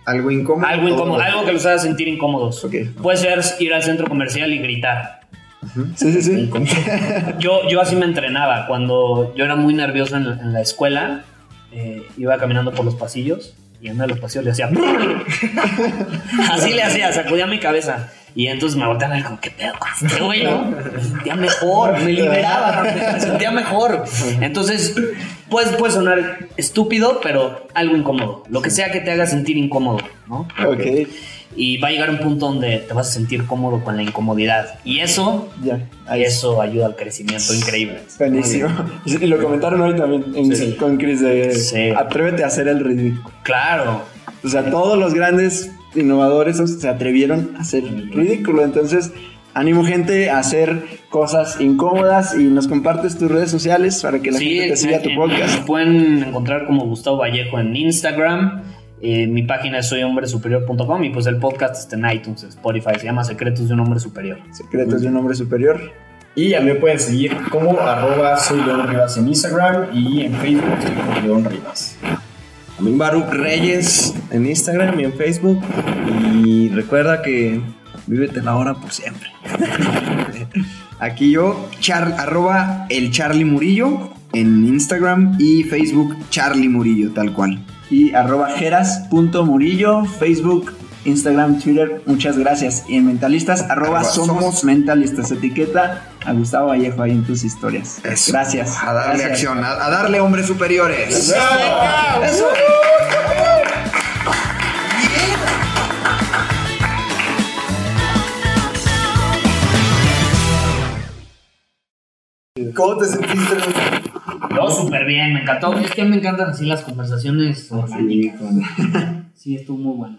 [SPEAKER 7] Algo incómodo.
[SPEAKER 6] Algo incómodo, algo que los haga sentir incómodos. Puede ser ir al centro comercial y gritar.
[SPEAKER 7] Sí, sí, sí. [LAUGHS]
[SPEAKER 6] Yo, yo así me entrenaba. Cuando yo era muy nervioso en, la escuela, eh, iba caminando por los pasillos y en los pasillos le hacía. [LAUGHS] Así le hacía, sacudía mi cabeza. Y entonces me volteaba y como, ¿qué pedo con este güey, Me sentía mejor, me liberaba, me sentía mejor. Entonces, pues, puede sonar estúpido, pero algo incómodo. Lo que sea que te haga sentir incómodo, ¿no?
[SPEAKER 7] Ok
[SPEAKER 6] y va a llegar un punto donde te vas a sentir cómodo con la incomodidad. Y eso, ya, eso ayuda al crecimiento increíble.
[SPEAKER 7] Buenísimo. Y [LAUGHS] lo comentaron hoy también con Chris de atrévete a hacer el ridículo.
[SPEAKER 6] Claro.
[SPEAKER 7] O sea, todos los grandes innovadores se atrevieron a hacer ridículo. Entonces, ánimo gente a hacer cosas incómodas y nos compartes tus redes sociales para que la gente te siga tu podcast.
[SPEAKER 6] Pueden encontrar como Gustavo Vallejo en Instagram eh, mi página es soyhombresuperior.com y pues el podcast está en iTunes, Spotify, se llama Secretos de un Hombre Superior.
[SPEAKER 7] Secretos de un Hombre Superior.
[SPEAKER 5] Y a mí me pueden seguir como arroba soy León Rivas en Instagram y en Facebook León Rivas.
[SPEAKER 4] A mí Baruch Reyes en Instagram y en Facebook. Y recuerda que vívete la hora por siempre. [LAUGHS]
[SPEAKER 1] Aquí yo, char, arroba el Charlie Murillo en Instagram y Facebook Charlie Murillo, tal cual
[SPEAKER 7] y arroba jeras.murillo, Facebook, Instagram, Twitter, muchas gracias. Y en Mentalistas, arroba, somos, Mentalistas, etiqueta a Gustavo Vallejo ahí en tus historias. Gracias.
[SPEAKER 1] A darle acción, a, darle hombres superiores. Eso.
[SPEAKER 7] ¿Cómo te sentiste?
[SPEAKER 6] No, súper bien, me encantó. Es que me encantan así las conversaciones. Sí, sí estuvo muy bueno.